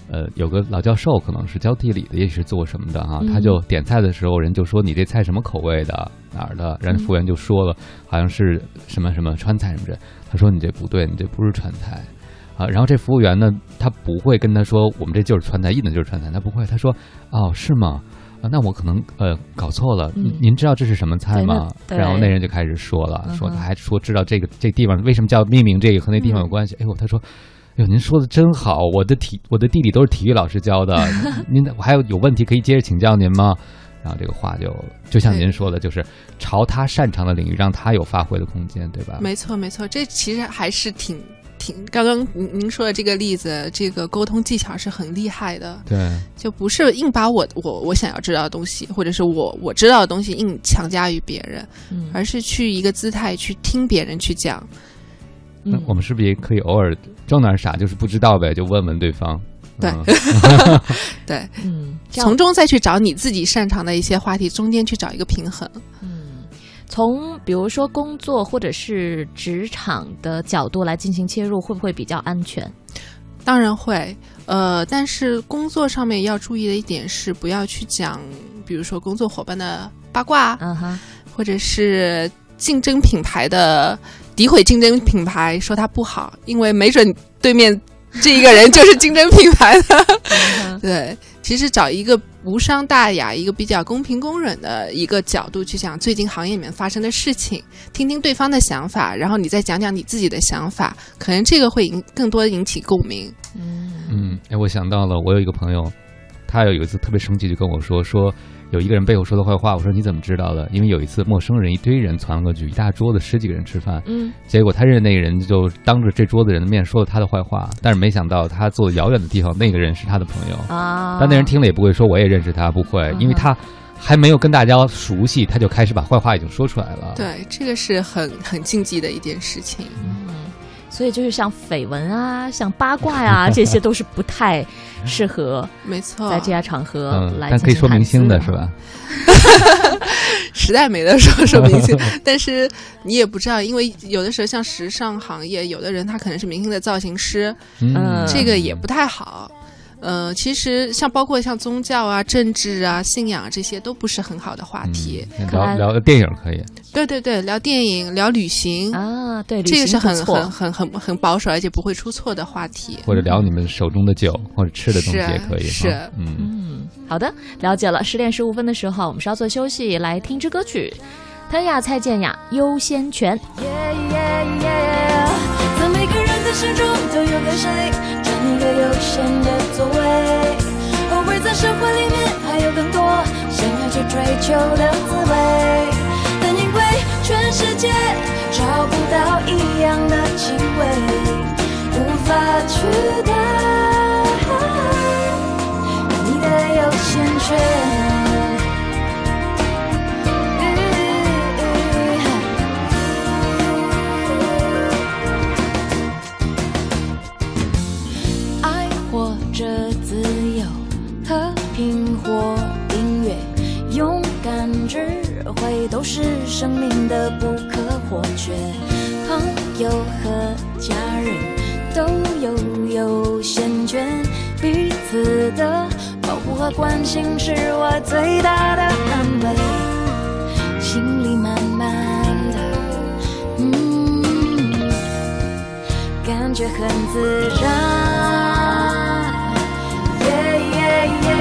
呃，有个老教授，可能是教地理的，也是做什么的哈。嗯他就点菜的时候，人就说你这菜什么口味的，哪儿的？然后服务员就说了，好像是什么什么川菜什么的。他说你这不对，你这不是川菜啊。然后这服务员呢，他不会跟他说我们这就是川菜，印的就是川菜，他不会。他说哦，是吗？啊，那我可能呃搞错了。嗯您知道这是什么菜吗？然后那人就开始说了，说他还说知道这个这地方为什么叫命名这个和那地方有关系。哎呦，他说。哎呦，您说的真好，我的体我的地理都是体育老师教的，您我还有有问题可以接着请教您吗？然后这个话就就像您说的，就是朝他擅长的领域，让他有发挥的空间，对吧？没错，没错，这其实还是挺挺。刚刚您您说的这个例子，这个沟通技巧是很厉害的。对，就不是硬把我我我想要知道的东西，或者是我我知道的东西硬强加于别人，嗯而是去一个姿态去听别人去讲。那我们是不是也可以偶尔装点傻，就是不知道呗，就问问对方？对。嗯。对，嗯，从中再去找你自己擅长的一些话题，中间去找一个平衡。嗯。从比如说工作或者是职场的角度来进行切入，会不会比较安全？当然会，呃，但是工作上面要注意的一点是，不要去讲，比如说工作伙伴的八卦，嗯哼，或者是竞争品牌的诋毁竞争品牌，说它不好，因为没准对面这一个人就是竞争品牌的。对，其实找一个无伤大雅、一个比较公平公允的一个角度去讲最近行业里面发生的事情，听听对方的想法，然后你再讲讲你自己的想法，可能这个会引更多引起共鸣。嗯嗯，哎，我想到了，我有一个朋友，他有一次特别生气，就跟我说说有一个人背后说的坏话。我说你怎么知道的？因为有一次陌生人一堆人传过去，一大桌子十几个人吃饭，嗯，结果他认识那个人就当着这桌子人的面说了他的坏话，但是没想到他坐遥远的地方，那个人是他的朋友啊但那人听了也不会说我也认识他，不会，因为他还没有跟大家熟悉，他就开始把坏话已经说出来了。对，这个是很很禁忌的一件事情。所以就是像绯闻啊，像八卦呀、这些都是不太适合，没错，在这些场合嗯，来但可以说明星的是吧？吧？实在没得说说明星，但是你也不知道，因为有的时候像时尚行业，有的人他可能是明星的造型师，嗯这个也不太好。呃，其实像包括像宗教啊、政治啊、信仰啊这些都不是很好的话题。聊聊电影可以，对对对，聊电影、聊旅行啊，对，这个是很很很很很保守，而且不会出错的话题。或者聊你们手中的酒或者吃的东西也可以。是哈嗯。嗯，好的，了解了。十点十五分的时候，我们稍作休息，来听支歌曲。谭雅、蔡健雅《优先权》。在每个人的心中都有个谁，一个悠闲的座位。偶尔在生活里面还有更多想要去追求的滋味，但因为全世界找不到一样的气味，无法取代你的优先权。生命的不可或缺。朋友和家人都有优先权，彼此的保护和关心是我最大的安慰。心里慢慢的，嗯，觉很自然。耶耶耶，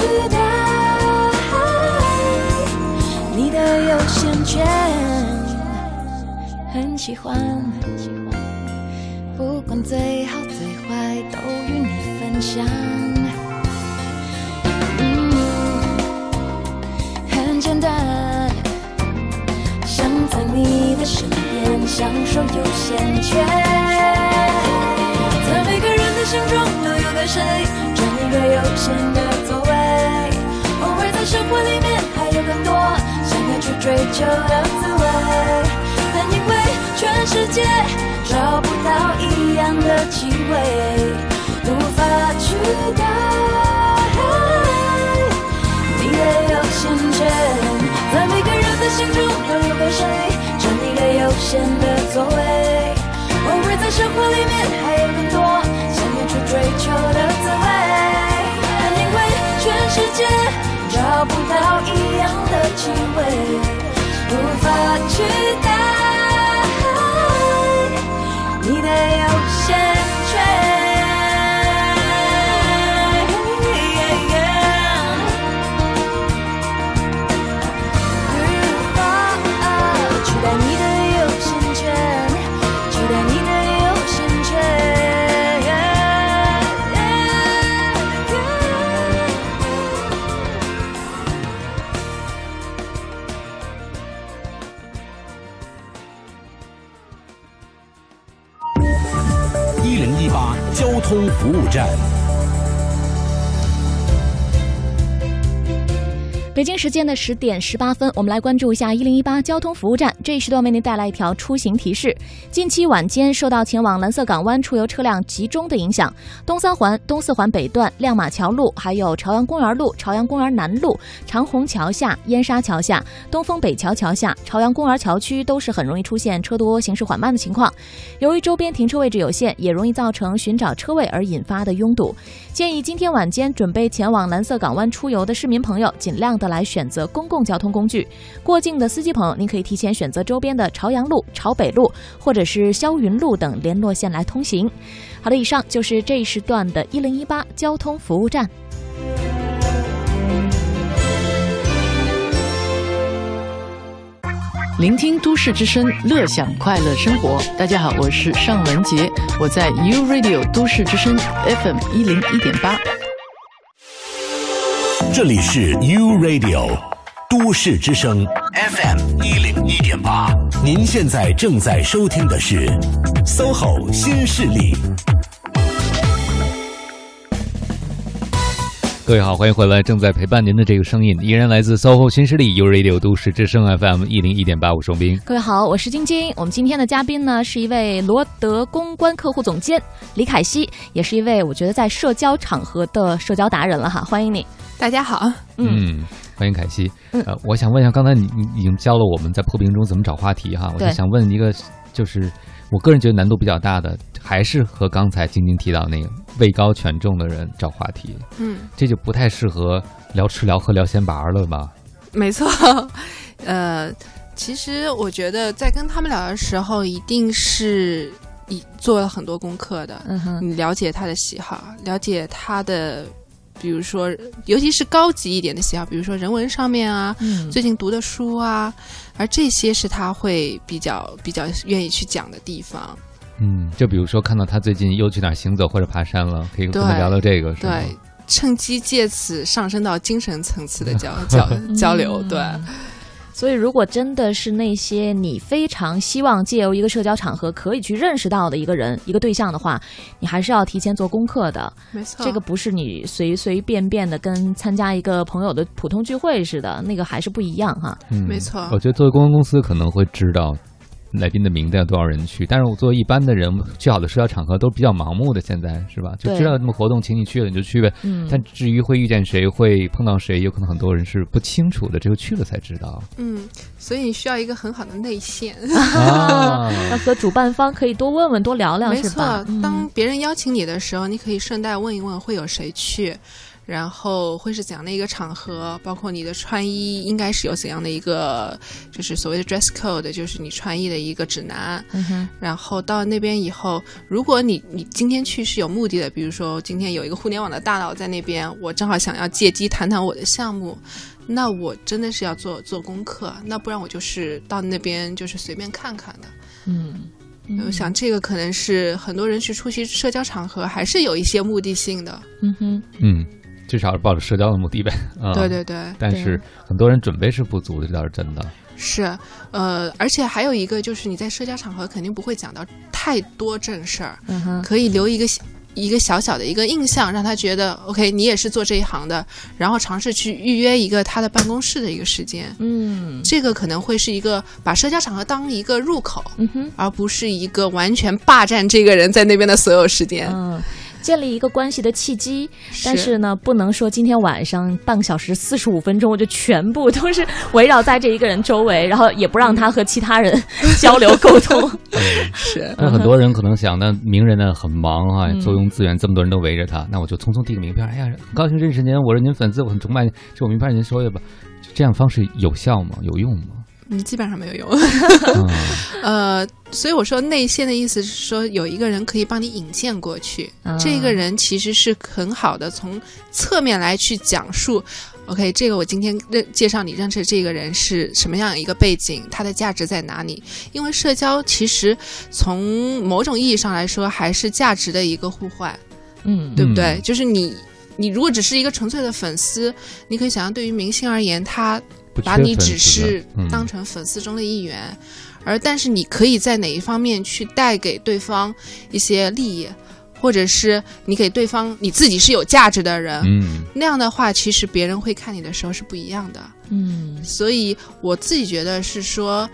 法取代你的优先权。很喜欢，不管最好最坏都与你分享。嗯，很简单，想在你的身边享受优先权。在每个人的心中都有个谁，占一个优先的。在生活里面还有更多想要去追求的滋味。但因为全世界找不到一样的气味，无法取代你的优先权。在每个人的心中都有个谁，占一个优先的座位。偶尔在生活里面还有更多想要去追求的滋味。但因为全世界找不到一样的气味，无法取代。你的有限通服务站。北京时间的十点十八分，我们来关注一下一零一八交通服务站。这一时段为您带来一条出行提示：近期晚间受到前往蓝色港湾出游车辆集中的影响，东三环、东四环北段、亮马桥路、还有朝阳公园路、朝阳公园南路、长虹桥下、燕莎桥下、东风北桥桥下、朝阳公园桥区都是很容易出现车多、行驶缓慢的情况。由于周边停车位置有限，也容易造成寻找车位而引发的拥堵。建议今天晚间准备前往蓝色港湾出游的市民朋友，尽量的来选择公共交通工具。过境的司机朋友，您可以提前选择周边的朝阳路、朝北路或者是霄云路等联络线来通行。好的，以上就是这一时段的一零一八交通服务站。聆听都市之声，乐享快乐生活。大家好，我是尚文杰，我在 U Radio 都市之声 FM 一零一点八。这里是 U Radio 都市之声 FM 一零一点八，您现在正在收听的是 SOHO 新势力。各位好，欢迎回来！正在陪伴您的这个声音，依然来自 SOHO 新势力 U Radio 都市之声 FM 一零一点八，我双冰。各位好，我是晶晶。我们今天的嘉宾呢，是一位罗德公关客户总监李凯西，也是一位我觉得在社交场合的社交达人了哈。欢迎你，大家好。嗯，欢迎凯西。呃，我想问一下，刚才你你已经教了我们在破冰中怎么找话题哈，我就想问一个，就是我个人觉得难度比较大的，还是和刚才晶晶提到那个位高权重的人找话题。嗯，这就不太适合聊吃聊喝聊闲玩了吧？没错，呃，其实我觉得在跟他们聊的时候，一定是你做了很多功课的，嗯哼，你了解他的喜好，了解他的。比如说，尤其是高级一点的喜好，比如说人文上面啊，嗯、最近读的书啊，而这些是他会比较比较愿意去讲的地方。嗯，就比如说看到他最近又去哪儿行走或者爬山了，可以跟他聊聊这个，是对，趁机借此上升到精神层次的交交 交流，对。所以，如果真的是那些你非常希望借由一个社交场合可以去认识到的一个人、一个对象的话，你还是要提前做功课的。没错，这个不是你随随便便的跟参加一个朋友的普通聚会似的，那个还是不一样哈。嗯，没错。我觉得作为公关公司可能会知道来宾的名字有多少人去。但是我作为一般的人，去好的社交场合都比较盲目的，现在是吧？就知道有这么活动，请你去了你就去呗。嗯但至于会遇见谁，会碰到谁，有可能很多人是不清楚的，只有去了才知道。嗯，所以你需要一个很好的内线。啊 要和主办方可以多问问、多聊聊，没错当别人邀请你的时候，你可以顺带问一问会有谁去，然后会是怎样的一个场合，包括你的穿衣应该是有怎样的一个，就是所谓的 dress code，就是你穿衣的一个指南。嗯，然后到那边以后，如果你你今天去是有目的的，比如说今天有一个互联网的大佬在那边，我正好想要借机谈谈我的项目，那我真的是要做做功课，那不然我就是到那边就是随便看看的。嗯，我想这个可能是很多人去出席社交场合还是有一些目的性的。嗯哼，嗯，至少是抱着社交的目的呗。啊、对对对但是很多人准备是不足的，这倒是真的。是，呃，而且还有一个就是你在社交场合肯定不会讲到太多正事儿，嗯哼，可以留一个一个小小的一个印象，让他觉得 OK，你也是做这一行的，然后尝试去预约一个他的办公室的一个时间。嗯，这个可能会是一个把社交场合当一个入口，嗯哼，而不是一个完全霸占这个人在那边的所有时间。嗯。建立一个关系的契机，但是呢，不能说今天晚上半个小时四十五分钟，我就全部都是围绕在这一个人周围，然后也不让他和其他人 交流沟通。是，那很多人可能想，那名人呢很忙啊，嗯坐拥资源，这么多人都围着他，那我就匆匆递个名片。哎呀，很高兴认识您，我是您粉丝，我很崇拜您，这我名片您收下吧。这样方式有效吗？有用吗？嗯，基本上没有用。呃，所以我说内线的意思是说，有一个人可以帮你引荐过去，啊这个人其实是很好的从侧面来去讲述。OK，这个我今天认介绍你认识这个人是什么样一个背景，他的价值在哪里？因为社交其实从某种意义上来说，还是价值的一个互换，嗯，对不对？就是你，你如果只是一个纯粹的粉丝，你可以想象，对于明星而言，他把你只是当成粉丝中的一员，而但是你可以在哪一方面去带给对方一些利益，或者是你给对方你自己是有价值的人，嗯那样的话，其实别人会看你的时候是不一样的。嗯所以我自己觉得是说，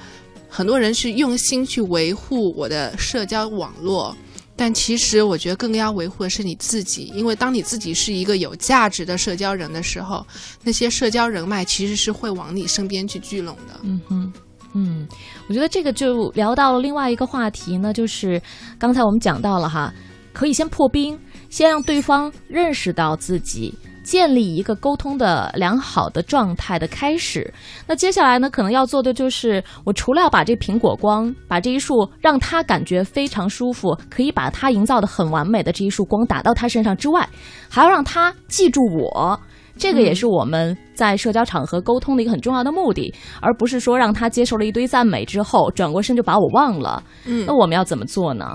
很多人是用心去维护我的社交网络。但其实，我觉得更要维护的是你自己，因为当你自己是一个有价值的社交人的时候，那些社交人脉其实是会往你身边去聚拢的。嗯哼。嗯，我觉得这个就聊到了另外一个话题呢，就是刚才我们讲到了哈，可以先破冰，先让对方认识到自己，建立一个沟通的良好的状态的开始。那接下来呢，可能要做的就是，我除了要把这苹果光，把这一束让他感觉非常舒服，可以把他营造的很完美的这一束光打到他身上之外，还要让他记住我。这个也是我们在社交场合沟通的一个很重要的目的，而不是说让他接受了一堆赞美之后，转过身就把我忘了。嗯那我们要怎么做呢？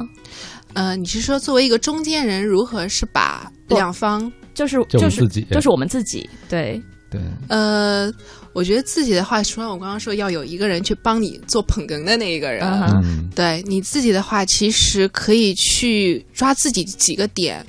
呃，你是说作为一个中间人，如何是把两方就是是就是自己就是我们自己，对，对，呃，我觉得自己的话，除了我刚刚说要有一个人去帮你做捧哏的那一个人，对你自己的话，其实可以去抓自己几个点，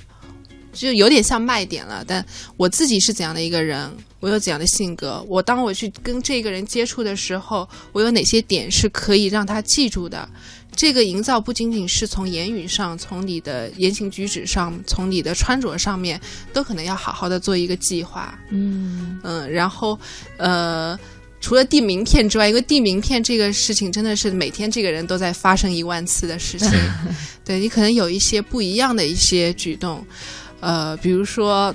就有点像卖点了。但我自己是怎样的一个人，我有怎样的性格，我当我去跟这个人接触的时候，我有哪些点是可以让他记住的。这个营造不仅仅是从言语上，从你的言行举止上，从你的穿着上面，都可能要好好的做一个计划。嗯嗯，然后呃，除了递名片之外，因为递名片这个事情真的是每天这个人都在发生一万次的事情，对你可能有一些不一样的一些举动，呃，比如说。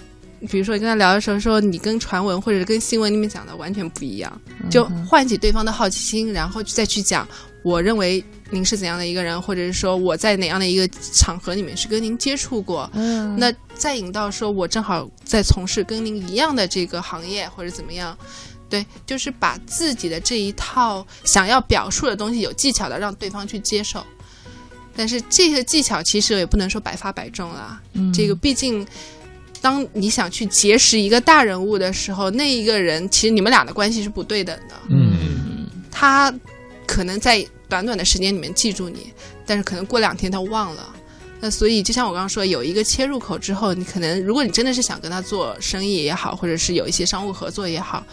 比如说，你跟他聊的时候说你跟传闻或者跟新闻里面讲的完全不一样，就唤起对方的好奇心，然后再去讲，我认为您是怎样的一个人，或者是说我在哪样的一个场合里面是跟您接触过，嗯那再引到说我正好在从事跟您一样的这个行业或者怎么样，对，就是把自己的这一套想要表述的东西有技巧的让对方去接受。但是这些技巧其实也不能说百发百中啦，嗯这个毕竟。当你想去结识一个大人物的时候，那一个人其实你们俩的关系是不对等的。嗯他可能在短短的时间里面记住你，但是可能过两天他忘了。那所以，就像我刚刚说，有一个切入口之后，你可能如果你真的是想跟他做生意也好，或者是有一些商务合作也好，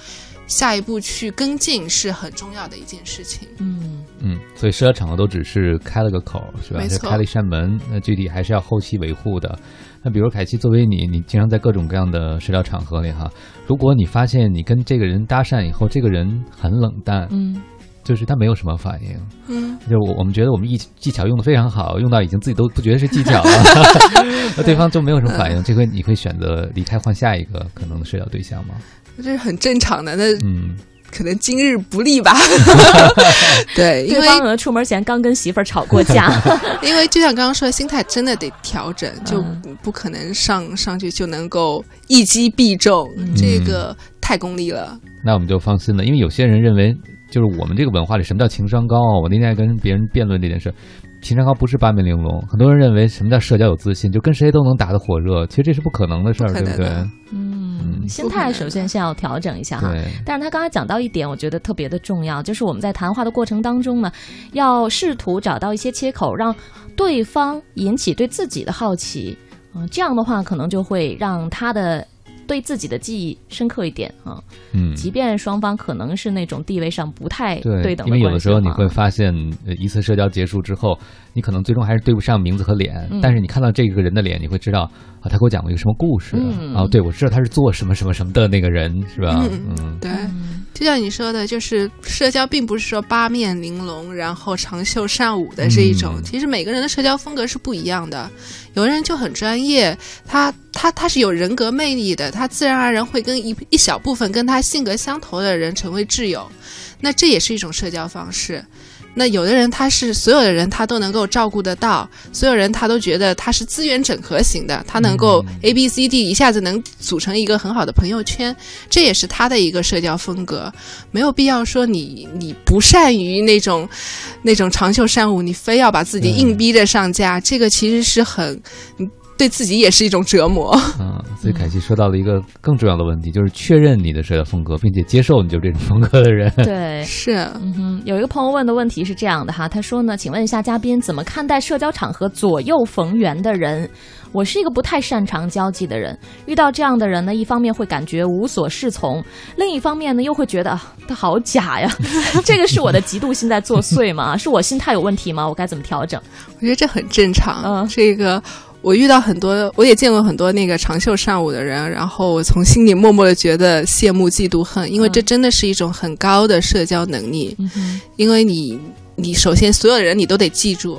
下一步去跟进是很重要的一件事情。嗯嗯，所以社交场合都只是开了个口，是吧？就开了一扇门，那具体还是要后期维护的。那比如凯西，作为你，你经常在各种各样的社交场合里哈，如果你发现你跟这个人搭讪以后，这个人很冷淡，嗯，就是他没有什么反应，嗯，就我我们觉得我们技技巧用的非常好，用到已经自己都不觉得是技巧了，那 对方就没有什么反应，这回你会选择离开换下一个可能的社交对象吗？这是很正常的。那嗯，可能今日不利吧。对，因为出门前刚跟媳妇儿吵过架，因为就像刚刚说的，心态真的得调整，就嗯不可能上上去就能够一击必中，这个太功利了。那我们就放心了，因为有些人认为，就是我们这个文化里，什么叫情商高啊？我那天还跟别人辩论这件事，情商高不是八面玲珑。很多人认为什么叫社交有自信，就跟谁都能打得火热，其实这是不可能的事儿，对不对？嗯，心态首先先要调整一下哈。但是他刚才讲到一点，我觉得特别的重要，就是我们在谈话的过程当中呢，要试图找到一些切口，让对方引起对自己的好奇。嗯、这样的话可能就会让他的对自己的记忆深刻一点啊。嗯，即便双方可能是那种地位上不太对，等因为有的时候你会发现，呃一次社交结束之后，你可能最终还是对不上名字和脸，嗯但是你看到这个人的脸，你会知道啊，他给我讲过一个什么故事、嗯啊？对，我知道他是做什么什么什么的那个人，是吧？嗯嗯，对，就像你说的，就是社交并不是说八面玲珑，然后长袖善舞的这一种。嗯其实每个人的社交风格是不一样的，有的人就很专业，他他他是有人格魅力的，他自然而然会跟一一小部分跟他性格相投的人成为挚友，那这也是一种社交方式。那有的人他是所有的人他都能够照顾得到，所有人他都觉得他是资源整合型的，他能够 A B C D 一下子能组成一个很好的朋友圈，这也是他的一个社交风格。没有必要说你你不善于那种那种长袖善舞，你非要把自己硬逼着上架，这个其实是很你对自己也是一种折磨。嗯，所以凯西说到了一个更重要的问题，就是确认你的社交风格，并且接受你就这种风格的人。对，是，嗯哼，有一个朋友问的问题是这样的哈，他说呢，请问一下嘉宾怎么看待社交场合左右逢源的人？我是一个不太擅长交际的人，遇到这样的人呢，一方面会感觉无所适从，另一方面呢，又会觉得啊，他好假呀，这个是我的嫉妒心在作祟吗？是我心态有问题吗？我该怎么调整？我觉得这很正常。嗯这个我遇到很多，我也见过很多那个长袖善舞的人，然后我从心里默默的觉得羡慕、嫉妒、恨，因为这真的是一种很高的社交能力。嗯因为你，你首先所有的人你都得记住。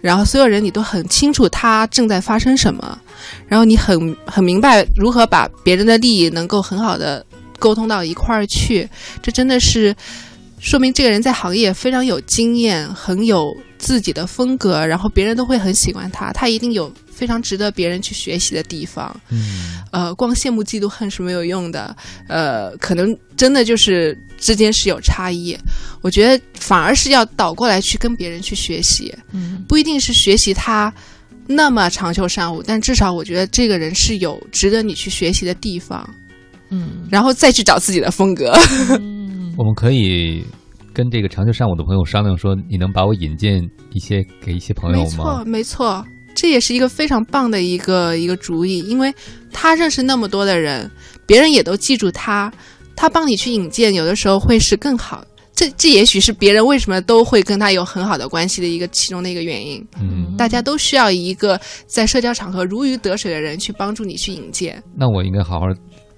然后所有人你都很清楚他正在发生什么，然后你很很明白如何把别人的利益能够很好的沟通到一块儿去，这真的是说明这个人在行业非常有经验，很有自己的风格，然后别人都会很喜欢他，他一定有非常值得别人去学习的地方。嗯，呃，光羡慕嫉妒恨是没有用的，呃，可能真的就是之间是有差异。我觉得反而是要倒过来去跟别人去学习，嗯。不一定是学习他那么长袖善舞，但至少我觉得这个人是有值得你去学习的地方，嗯，然后再去找自己的风格。我们可以跟这个长袖善舞的朋友商量说，你能把我引荐一些给一些朋友吗？没错，没错，这也是一个非常棒的一个一个主意，因为他认识那么多的人，别人也都记住他，他帮你去引荐，有的时候会是更好。这这也许是别人为什么都会跟他有很好的关系的一个其中的一个原因。嗯，大家都需要一个在社交场合如鱼得水的人去帮助你去引荐。那我应该好好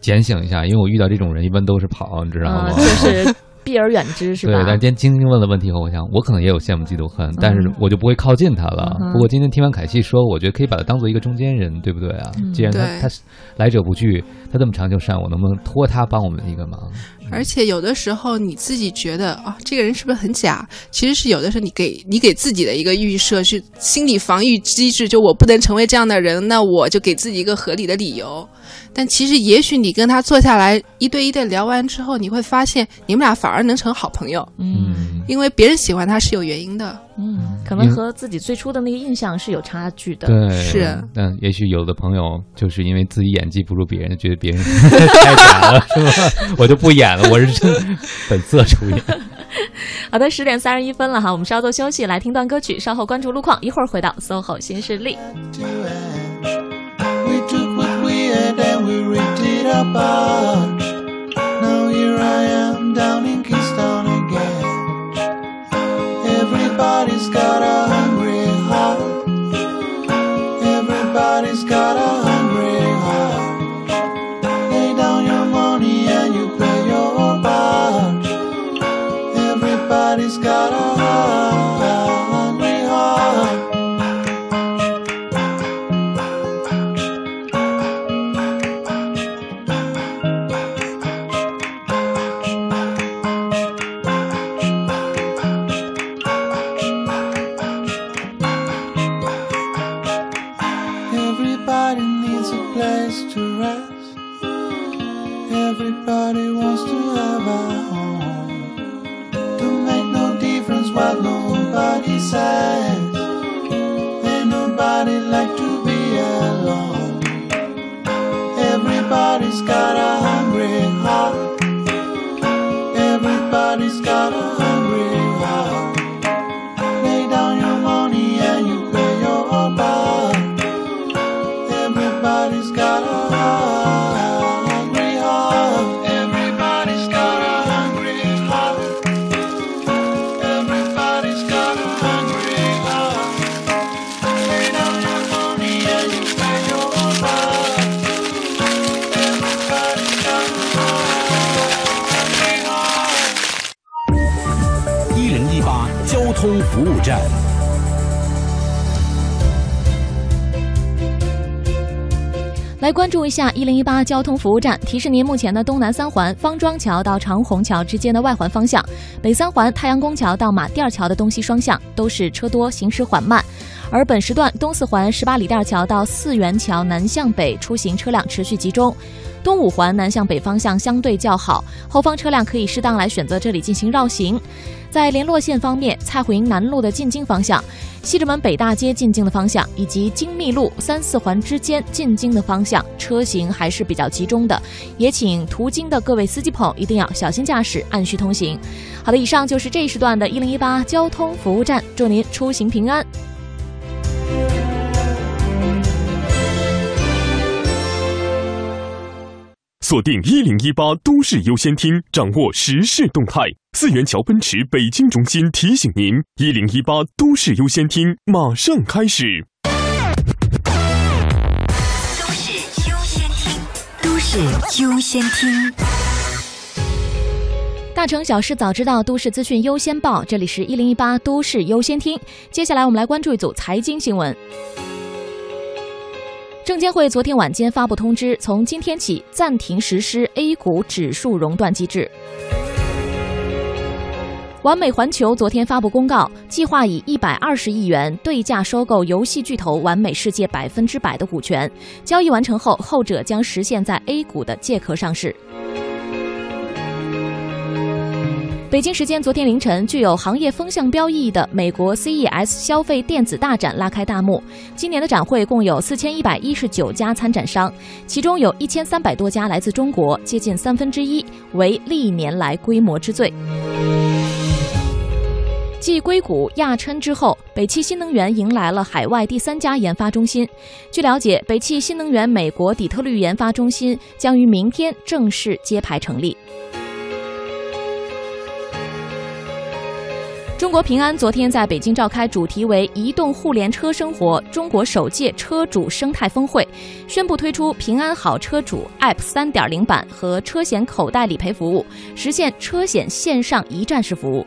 警醒一下，因为我遇到这种人一般都是跑，你知道吗？嗯，就是避而远之，是吧？对，但是今天晶晶问了问题以后，我想我可能也有羡慕嫉妒恨，但是我就不会靠近他了。嗯不过今天听完凯西说，我觉得可以把他当做一个中间人，对不对啊？嗯既然他对他是来者不拒，他这么长袖善我，能不能托他帮我们一个忙？而且有的时候你自己觉得啊，这个人是不是很假？其实是有的时候你给你给自己的一个预设，是心理防御机制，就我不能成为这样的人，那我就给自己一个合理的理由。但其实也许你跟他坐下来一对一的聊完之后，你会发现你们俩反而能成好朋友，嗯因为别人喜欢他是有原因的。嗯，可能和自己最初的那个印象是有差距的。对，是。那也许有的朋友就是因为自己演技不如别人，觉得别人 太假了，是吧？我就不演了，我是真 本色出演。好的，十点三十一分了哈，我们稍作休息，来听段歌曲，稍后关注路况，一会儿回到 SOHO 新势力。Now here I am down in. Everybody's got a hungry heart. Everybody's got a 交通服务站，提示您目前的东南三环方庄桥到长虹桥之间的外环方向，北三环太阳宫桥到马甸桥的东西双向都是车多，行驶缓慢。而本时段东四环十八里店桥到四元桥南向北出行车辆持续集中，东五环南向北方向相对较好，后方车辆可以适当来选择这里进行绕行。在联络线方面，蔡胡营南路的进京方向、西直门北大街进京的方向，以及京密路三四环之间进京的方向，车型还是比较集中的。也请途经的各位司机朋友一定要小心驾驶，按需通行。好的，以上就是这一时段的一零一八交通服务站，祝您出行平安。锁定一零一八都市优先厅，掌握时事动态。四元桥奔驰北京中心提醒您：一零一八都市优先厅马上开始。都市优先听，都市优先听。大城小事早知道，都市资讯优先报。这里是一零一八都市优先听。接下来我们来关注一组财经新闻。证监会昨天晚间发布通知，从今天起暂停实施 A 股指数熔断机制。完美环球昨天发布公告，计划以一百二十亿元对价收购游戏巨头完美世界百分之百的股权。交易完成后，后者将实现在 A 股的借壳上市。北京时间昨天凌晨，具有行业风向标意义的美国 CES 消费电子大展拉开大幕。今年的展会共有四千一百一十九家参展商，其中有一千三百多家来自中国，接近三分之一，为历年来规模之最。继硅谷、亚琛之后，北汽新能源迎来了海外第三家研发中心。据了解，北汽新能源美国底特律研发中心将于明天正式揭牌成立。中国平安昨天在北京召开主题为“移动互联车生活”中国首届车主生态峰会，宣布推出平安好车主 App 3.0版和车险口袋理赔服务，实现车险线上一站式服务。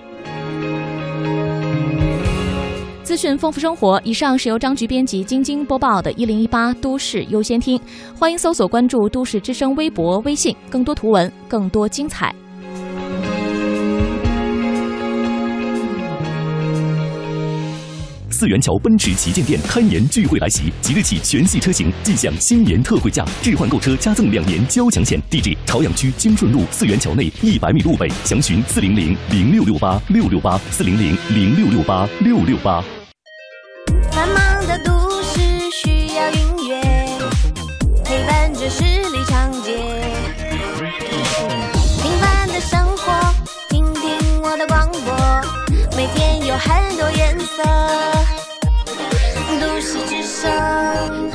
资讯丰富生活。以上是由张局编辑、晶晶播报的《一零一八都市优先听》，欢迎搜索关注“都市之声”微博、微信，更多图文，更多精彩。四元桥奔驰旗舰店开年聚会来袭，即日起全系车型尽享新年特惠价，置换购车加赠两年交强险。地址：朝阳区京顺路四元桥内一百米路北，详询四零零零六六八六六八四零零零六六八六六八。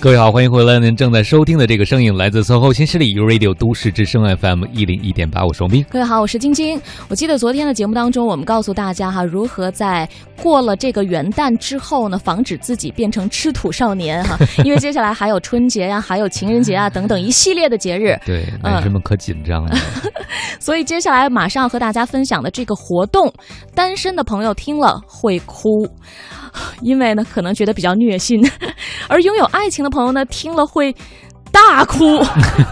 各位好，欢迎回来！您正在收听的这个声音来自 SOHO 新势力 U Radio 都市之声 FM 一零一点八，我是王斌。各位好，我是晶晶。我记得昨天的节目当中，我们告诉大家哈，如何在过了这个元旦之后呢，防止自己变成吃土少年哈。因为接下来还有春节呀、还有情人节啊等等一系列的节日。对，男生们可紧张了。所以接下来马上要和大家分享的这个活动，单身的朋友听了会哭。因为呢，可能觉得比较虐心，而拥有爱情的朋友呢，听了会大哭，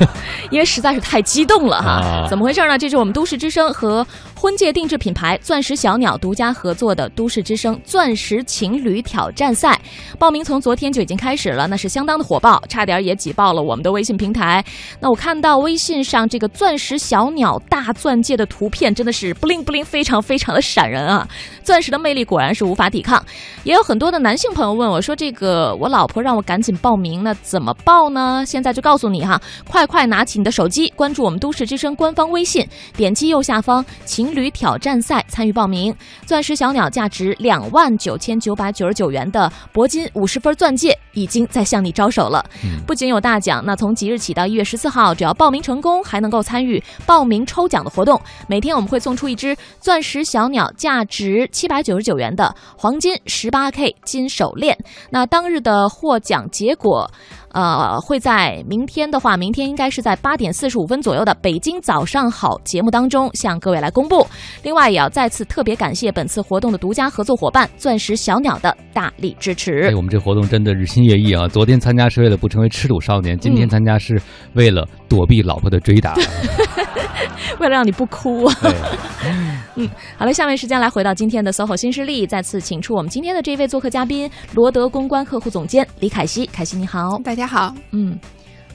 因为实在是太激动了哈。怎么回事呢？这是我们都市之声和婚戒定制品牌钻石小鸟独家合作的都市之声钻石情侣挑战赛，报名从昨天就已经开始了，那是相当的火爆，差点也挤爆了我们的微信平台。那我看到微信上这个钻石小鸟大钻戒的图片，真的是不灵不灵，非常非常的闪人啊！钻石的魅力果然是无法抵抗。也有很多的男性朋友问我说：“这个我老婆让我赶紧报名，那怎么报呢？”现在就告诉你哈，快快拿起你的手机，关注我们都市之声官方微信，点击右下方情情侣挑战赛参与报名。钻石小鸟价值两万九千九百九十九元的铂金五十分钻戒已经在向你招手了。不仅有大奖，那从即日起到一月十四号，只要报名成功，还能够参与报名抽奖的活动。每天我们会送出一只钻石小鸟价值七百九十九元的黄金十八 K 金手链。那当日的获奖结果。呃，会在明天的话，明天应该是在八点四十五分左右的《北京早上好》节目当中向各位来公布。另外，也要再次特别感谢本次活动的独家合作伙伴钻石小鸟的大力支持。哎，我们这活动真的日新月异啊！昨天参加是为了不成为吃土少年，今天参加是为了躲避老婆的追打，为了让你不哭。嗯，好了，下面时间来回到今天的 SOHO 新势力，再次请出我们今天的这一位做客嘉宾罗德公关客户总监李凯西。凯西你好，大家好。嗯，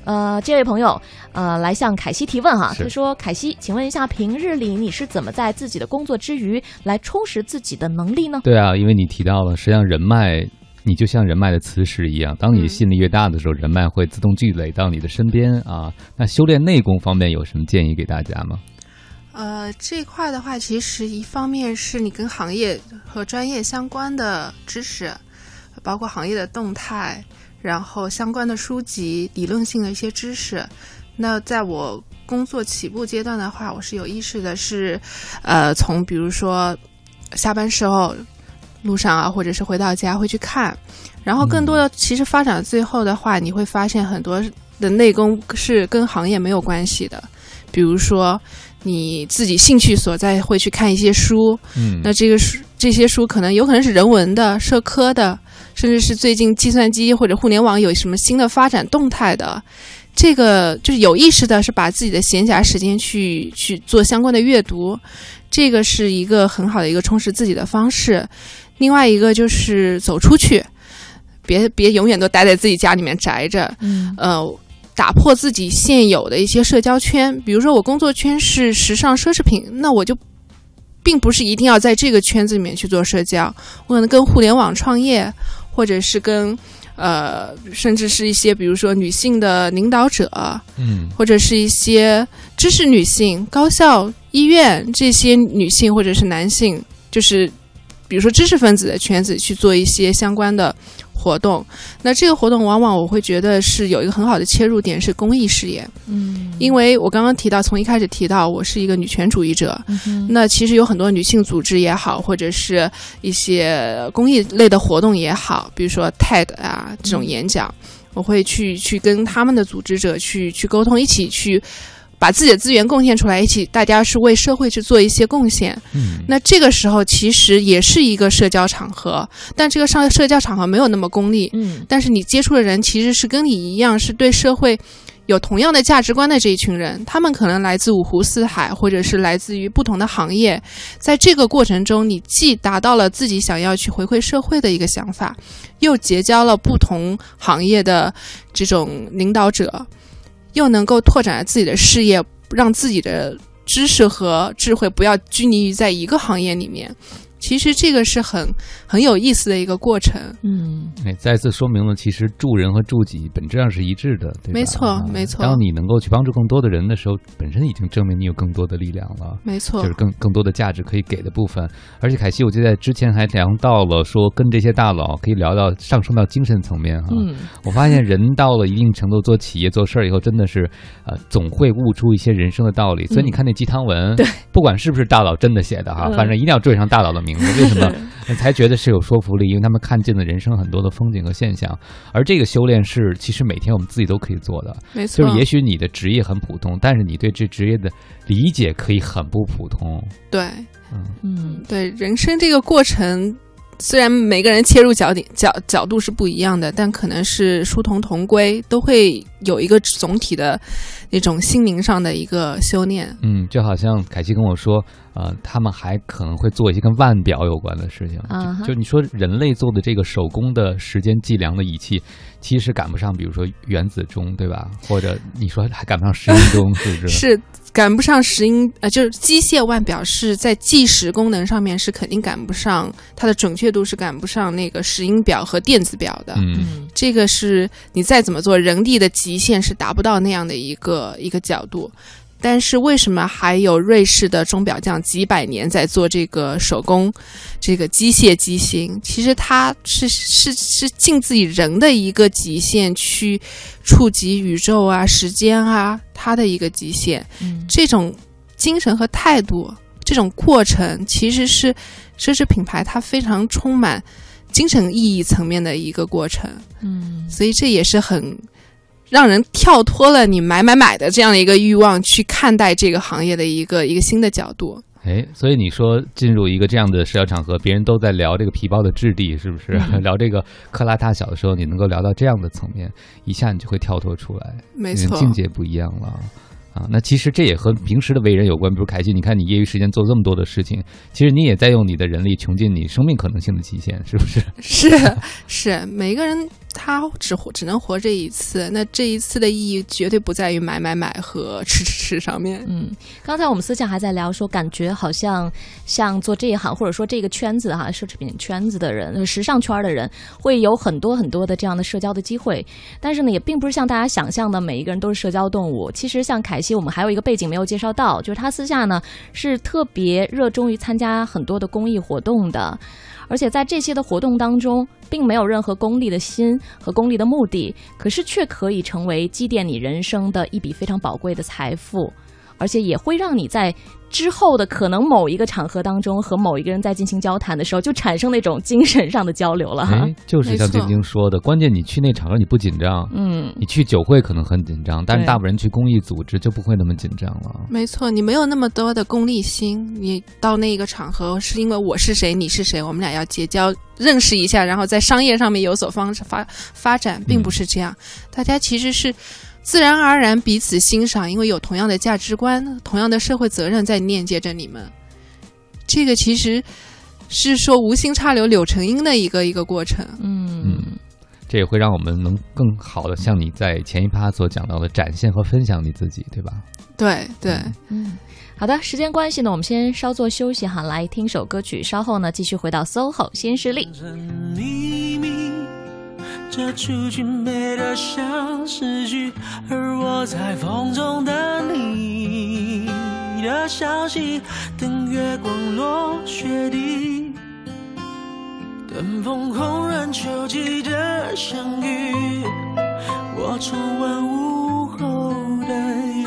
呃，这位朋友呃来向凯西提问哈，他说：“凯西，请问一下，平日里你是怎么在自己的工作之余来充实自己的能力呢？”对啊，因为你提到了，实际上人脉，你就像人脉的磁石一样，当你吸引力越大的时候，人脉会自动聚累到你的身边啊。那修炼内功方面有什么建议给大家吗？呃，这块的话，其实一方面是你跟行业和专业相关的知识，包括行业的动态，然后相关的书籍、理论性的一些知识。那在我工作起步阶段的话，我是有意识的，是呃，从比如说下班时候路上啊，或者是回到家会去看，然后更多的其实发展最后的话，你会发现很多的内功是跟行业没有关系的，比如说。你自己兴趣所在，会去看一些书，嗯，那这个书这些书可能有可能是人文的、社科的，甚至是最近计算机或者互联网有什么新的发展动态的，这个就是有意识的，是把自己的闲暇时间去去做相关的阅读，这个是一个很好的一个充实自己的方式。另外一个就是走出去，别别永远都待在自己家里面宅着，嗯，呃。打破自己现有的一些社交圈，比如说我工作圈是时尚奢侈品，那我就并不是一定要在这个圈子里面去做社交，我可能跟互联网创业，或者是跟呃，甚至是一些比如说女性的领导者，嗯，或者是一些知识女性、高校、医院这些女性或者是男性，就是比如说知识分子的圈子去做一些相关的。活动，那这个活动往往我会觉得是有一个很好的切入点，是公益事业。嗯，因为我刚刚提到，从一开始提到我是一个女权主义者，那其实有很多女性组织也好，或者是一些公益类的活动也好，比如说 TED 啊这种演讲，我会去去跟他们的组织者去去沟通，一起去。把自己的资源贡献出来，一起大家是为社会去做一些贡献。嗯，那这个时候其实也是一个社交场合，但这个上社交场合没有那么功利。嗯，但是你接触的人其实是跟你一样，是对社会有同样的价值观的这一群人，他们可能来自五湖四海，或者是来自于不同的行业。在这个过程中，你既达到了自己想要去回馈社会的一个想法，又结交了不同行业的这种领导者。又能够拓展自己的事业，让自己的知识和智慧不要拘泥于在一个行业里面，其实这个是很很有意思的一个过程。嗯，哎，再次说明了，其实助人和助己本质上是一致的，对吧？没错啊没错当你能够去帮助更多的人的时候，本身已经证明你有更多的力量了。没错就是更更多的价值可以给的部分。而且凯西，我记得之前还聊到了说，跟这些大佬可以聊到上升到精神层面哈。嗯我发现人到了一定程度做企业做事儿以后，真的是呃总会悟出一些人生的道理。所以你看那鸡汤文，对，不管是不是大佬真的写的哈，嗯反正一定要缀上大佬的名字。为什么？才觉得是有说服力，因为他们看见了人生很多的风景和现象。而这个修炼是，其实每天我们自己都可以做的。没错就是也许你的职业很普通，但是你对这职业的理解可以很不普通。对，嗯，对，人生这个过程，虽然每个人切入角点角角度是不一样的，但可能是殊途同归，都会有一个总体的那种心灵上的一个修炼。嗯，就好像凯西跟我说，呃，他们还可能会做一些跟腕表有关的事情。啊哈就就你说人类做的这个手工的时间计量的仪器，其实赶不上，比如说原子钟，对吧？或者你说还赶不上石英钟，是不是？是赶不上石英，呃，就是机械腕表是在计时功能上面是肯定赶不上，它的准确度是赶不上那个石英表和电子表的。嗯，这个是你再怎么做，人力的极限是达不到那样的一个一个角度。但是为什么还有瑞士的钟表匠几百年在做这个手工，这个机械机芯？其实它是是是尽自己人的一个极限去触及宇宙啊、时间啊，它的一个极限。嗯这种精神和态度，这种过程，其实是奢侈品牌它非常充满精神意义层面的一个过程。嗯所以这也是很让人跳脱了你买买买的这样的一个欲望，去看待这个行业的一个一个新的角度。哎，所以你说进入一个这样的社交场合，别人都在聊这个皮包的质地，是不是？嗯 聊这个克拉大小的时候，你能够聊到这样的层面，一下你就会跳脱出来，没错境界不一样了。啊，那其实这也和平时的为人有关。比如凯西，你看你业余时间做这么多的事情，其实你也在用你的人力穷尽你生命可能性的极限，是不是？是是，每个人他只活只能活这一次，那这一次的意义绝对不在于买买买和吃吃吃上面。嗯，刚才我们私下还在聊说，感觉好像像做这一行或者说这个圈子哈，奢侈品圈子的人、时尚圈的人，会有很多很多的这样的社交的机会。但是呢，也并不是像大家想象的每一个人都是社交动物。其实像凯西，我们还有一个背景没有介绍到，就是他私下呢是特别热衷于参加很多的公益活动的。而且在这些的活动当中，并没有任何功利的心和功利的目的，可是却可以成为积淀你人生的一笔非常宝贵的财富，而且也会让你在之后的可能某一个场合当中和某一个人在进行交谈的时候，就产生那种精神上的交流了哈哎。，就是像晶晶说的，关键你去那场合你不紧张，嗯你去酒会可能很紧张，但是大部分人去公益组织就不会那么紧张了。没错，你没有那么多的功利心，你到那个场合是因为我是谁，你是谁，我们俩要结交、认识一下，然后在商业上面有所方发发展，并不是这样。大家其实是自然而然彼此欣赏，因为有同样的价值观、同样的社会责任在链接着你们。这个其实是说无心插柳柳成荫的一个一个过程。嗯这也会让我们能更好的像你在前一趴所讲到的展现和分享你自己，对吧？对对，嗯，好的，时间关系呢，我们先稍作休息哈，来听首歌曲，稍后呢继续回到 SOHO 新势力。这雏菊美得像诗句，而我在风中等你的消息，等月光落雪地，等风红染秋季的相遇。我重温午后的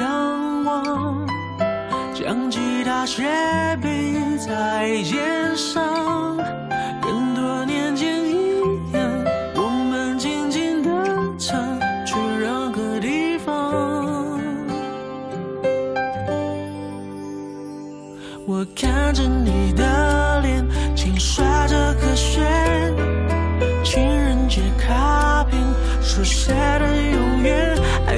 阳光，将吉他斜背在肩上，看着你的脸，轻刷着和弦，情人节卡片书写的永远，还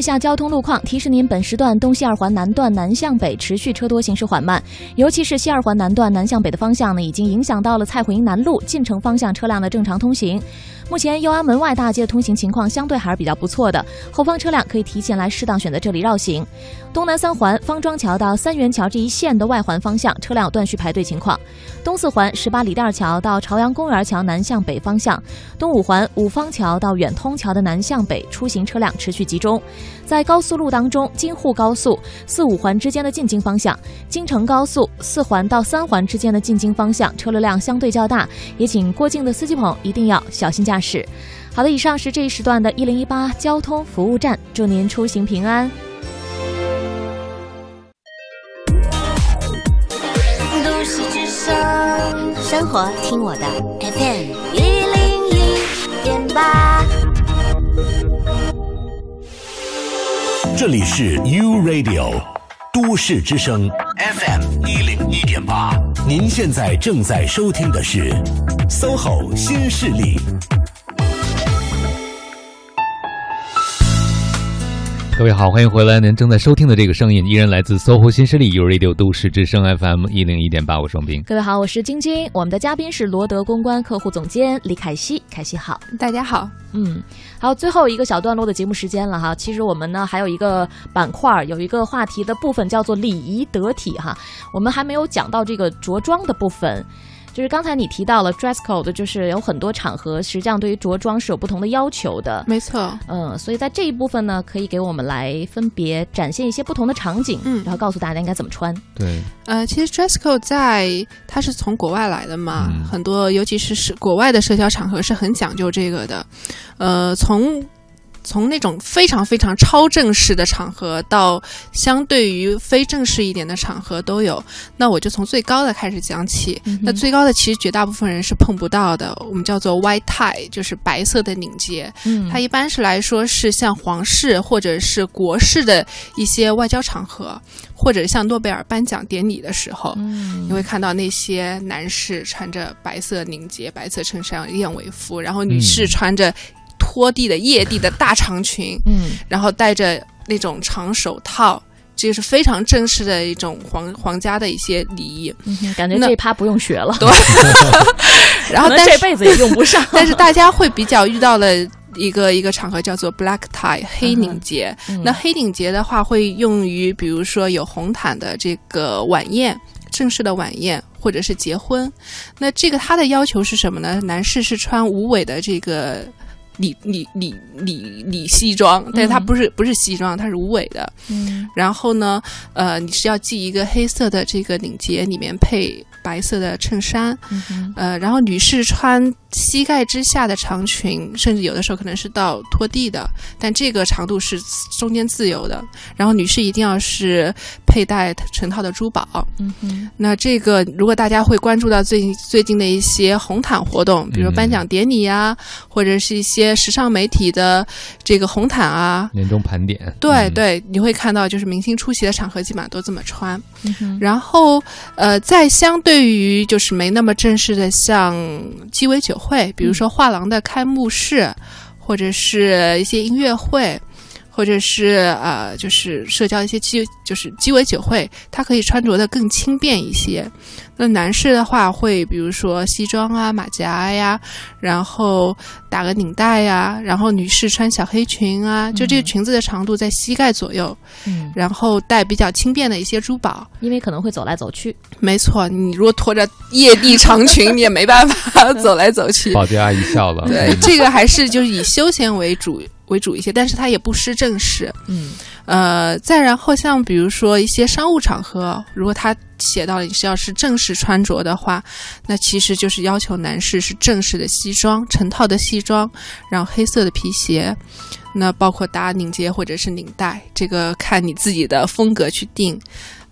下交通路况，提示您本时段东西二环南段南向北持续车多，行驶缓慢，尤其是西二环南段南向北的方向呢，已经影响到了蔡慧营南路进城方向车辆的正常通行。目前右安门外大街的通行情况相对还是比较不错的，后方车辆可以提前来适当选择这里绕行。东南三环方庄桥到三元桥这一线的外环方向车辆有断续排队情况。东四环十八里店桥到朝阳公园桥南向北方向，东五环五方桥到远通桥的南向北出行车辆持续集中。在高速路当中，京沪高速四五环之间的进京方向，京承高速四环到三环之间的进京方向车流量相对较大，也请过境的司机朋友一定要小心驾驶。好的，以上是这一时段的一零一八交通服务站，祝您出行平安。都市之声，生活听我的 FM 一零一点八。这里是 U Radio 都市之声 FM 一零一点八，您现在正在收听的是 SOHO 新势力。各位好，欢迎回来。您正在收听的这个声音依然来自搜狐新势力 U Radio 都市之声 FM 一零一点八，我是王斌。各位好，我是晶晶，我们的嘉宾是罗德公关客户总监李凯西，凯西好，大家好。嗯，好，最后一个小段落的节目时间了哈。其实我们呢还有一个板块儿，有一个话题的部分叫做礼仪得体哈。我们还没有讲到这个着装的部分。就是刚才你提到了 dress code，就是有很多场合实际上对于着装是有不同的要求的。没错，嗯，所以在这一部分呢，可以给我们来分别展现一些不同的场景，嗯，然后告诉大家应该怎么穿。对，呃，其实 dress code 在它是从国外来的嘛，很多尤其是是国外的社交场合是很讲究这个的，呃，从。从那种非常非常超正式的场合，到相对于非正式一点的场合都有。那我就从最高的开始讲起。嗯那最高的其实绝大部分人是碰不到的，我们叫做 white tie，就是白色的领结。嗯它一般是来说是像皇室或者是国事的一些外交场合，或者像诺贝尔颁奖典礼的时候，嗯你会看到那些男士穿着白色领结、白色衬衫、燕尾服，然后女士穿着拖地的曳地的大长裙，嗯，然后戴着那种长手套。这个是非常正式的一种皇皇家的一些礼仪，感觉这一趴不用学了。对 然后但是这辈子也用不上 但是大家会比较遇到了一个一个场合叫做 black tie 黑领结。嗯那黑领结的话，会用于比如说有红毯的这个晚宴。正式的晚宴或者是结婚，那这个它的要求是什么呢？男士是穿无尾的这个礼礼礼礼礼西装，但是它不是不是西装，它是无尾的。嗯然后呢，呃，你是要系一个黑色的这个领结，里面配白色的衬衫，嗯呃，然后女士穿膝盖之下的长裙，甚至有的时候可能是到拖地的，但这个长度是中间自由的。然后女士一定要是佩戴成套的珠宝。嗯哼那这个如果大家会关注到最近最近的一些红毯活动，比如颁奖典礼啊，或者是一些时尚媒体的这个红毯啊，年终盘点。对对，你会看到就是明星出席的场合基本上都这么穿。嗯然后，呃，在相对于就是没那么正式的，像鸡尾酒会，比如说画廊的开幕式，或者是一些音乐会，或者是呃，就是社交一些鸡就是鸡尾酒会，他可以穿着的更轻便一些。那男士的话会比如说西装啊、马甲呀，然后打个领带呀，然后女士穿小黑裙啊，就这个裙子的长度在膝盖左右，嗯，然后戴比较轻便的一些珠宝，因为可能会走来走去。没错，你如果拖着夜地长裙，你也没办法 走来走去。保洁阿姨笑了。对，这个还是就是以休闲为主为主一些，但是它也不失正式。嗯，呃，再然后像比如说一些商务场合，如果他写到你是要是正式穿着的话，那其实就是要求男士是正式的西装，成套的西装，然后黑色的皮鞋，那包括搭领结或者是领带，这个看你自己的风格去定。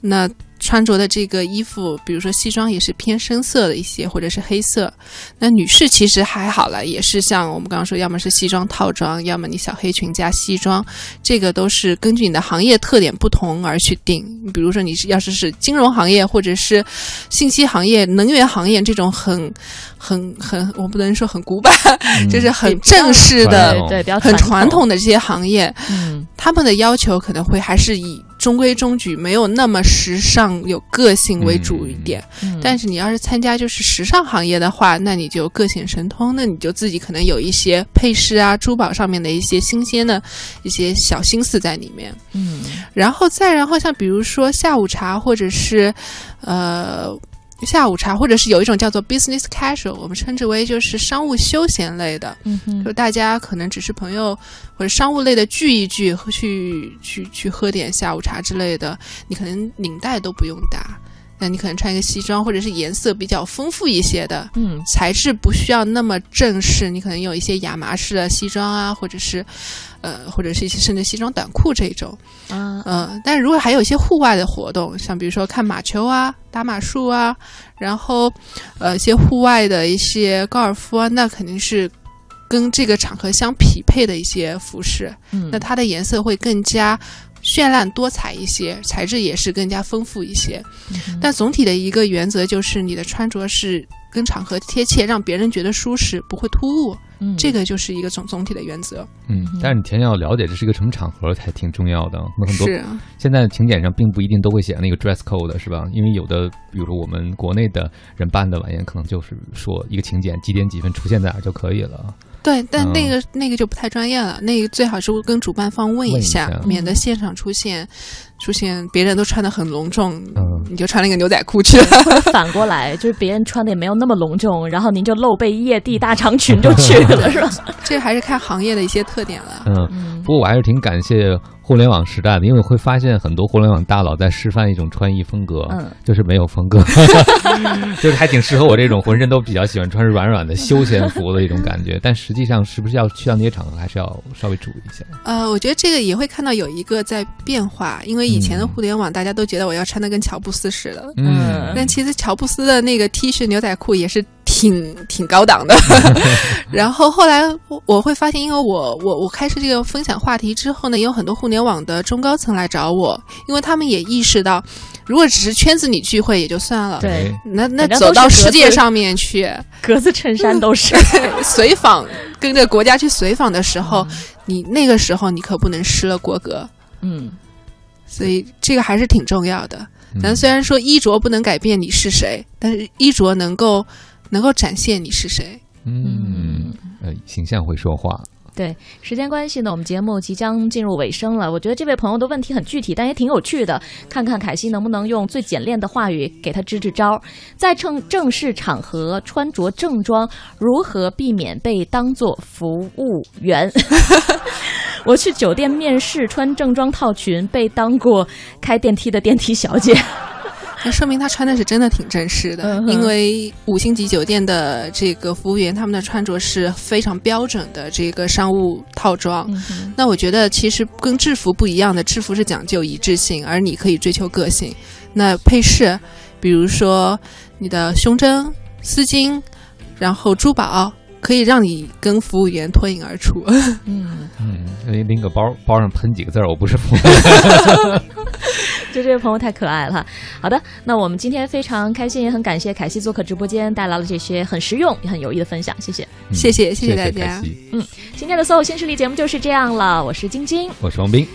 那穿着的这个衣服，比如说西装也是偏深色的一些，或者是黑色。那女士其实还好了，也是像我们刚刚说，要么是西装套装，要么你小黑裙加西装，这个都是根据你的行业特点不同而去定。比如说你是要是是金融行业，或者是信息行业、能源行业这种很很很，我不能说很古板，就是很正式的、对比较很传传统的这些行业，嗯，他们的要求可能会还是以中规中矩，没有那么时尚、有个性为主一点。嗯但是你要是参加就是时尚行业的话，那你就各显神通，那你就自己可能有一些配饰啊、珠宝上面的一些新鲜的一些小心思在里面。嗯，然后再然后像比如说下午茶或者是呃。下午茶，或者是有一种叫做 business casual，我们称之为就是商务休闲类的，就大家可能只是朋友或者商务类的聚一聚，去去去喝点下午茶之类的，你可能领带都不用打，那你可能穿一个西装，或者是颜色比较丰富一些的，嗯，材质不需要那么正式，你可能有一些亚麻式的西装啊，或者是呃，或者是一些甚至西装短裤这种，嗯，嗯，但是如果还有一些户外的活动，像比如说看马球啊、打马术啊，然后呃一些户外的一些高尔夫啊，那肯定是跟这个场合相匹配的一些服饰。嗯那它的颜色会更加绚烂多彩一些，材质也是更加丰富一些。但总体的一个原则就是你的穿着是跟场合贴切，让别人觉得舒适，不会突兀。嗯这个就是一个总总体的原则。嗯，但是你提前要了解这是一个什么场合，才挺重要的。那很多是啊现在请柬上并不一定都会写那个 dress code 是吧？因为有的，比如说我们国内的人办的晚宴，可能就是说一个请柬几点几分出现在哪儿就可以了。对，但嗯那个、那个就不太专业了，那个最好是跟主办方问问一一下，免得现场出现出现别人都穿的很隆重，嗯你就穿了一个牛仔裤去了。或者反过来，就是别人穿的也没有那么隆重，然后您就露背夜地大长裙就去了，是吧？这还是看行业的一些特点了。嗯，不过我还是挺感谢互联网时代的，因为会发现很多互联网大佬在示范一种穿衣风格，嗯就是没有风格，就是还挺适合我这种浑身都比较喜欢穿软软的休闲服的一种感觉。但实际上，是不是要去到那些场合，还是要稍微注意一下？呃，我觉得这个也会看到有一个在变化，因为以前的嗯互联网大家都觉得我要穿的跟乔布斯似的，嗯但其实乔布斯的那个 T 恤牛仔裤也是挺挺高档的。然后后来我我会发现，因为我我我开始这个分享话题之后呢，也有很多互联网的中高层来找我，因为他们也意识到，如果只是圈子里聚会也就算了，对那那走到世界上面去，格子衬衫都是 随访，跟着国家去随访的时候，你那个时候你可不能失了国格。嗯，所以这个还是挺重要的。咱虽然说衣着不能改变你是谁，但是衣着能够能够展现你是谁。嗯，呃，形象会说话。对，时间关系呢，我们节目即将进入尾声了。我觉得这位朋友的问题很具体，但也挺有趣的。看看凯西能不能用最简练的话语给他支支招，在正正式场合穿着正装，如何避免被当做服务员？我去酒店面试，穿正装套裙，被当过开电梯的电梯小姐。那说明他穿的是真的挺正式的，嗯因为五星级酒店的这个服务员，他们的穿着是非常标准的这个商务套装。嗯那我觉得其实跟制服不一样的，制服是讲究一致性，而你可以追求个性。那配饰，比如说你的胸针、丝巾，然后珠宝，可以让你跟服务员脱颖而出。嗯，嗯，拎拎个包，包上喷几个字儿，我不是服务员。就这位朋友太可爱了。好的，那我们今天非常开心，也很感谢凯西做客直播间，带来了这些很实用也很有益的分享，谢谢，谢谢，谢谢大家。嗯，今天的所有新势力节目就是这样了，我是晶晶，我是王斌。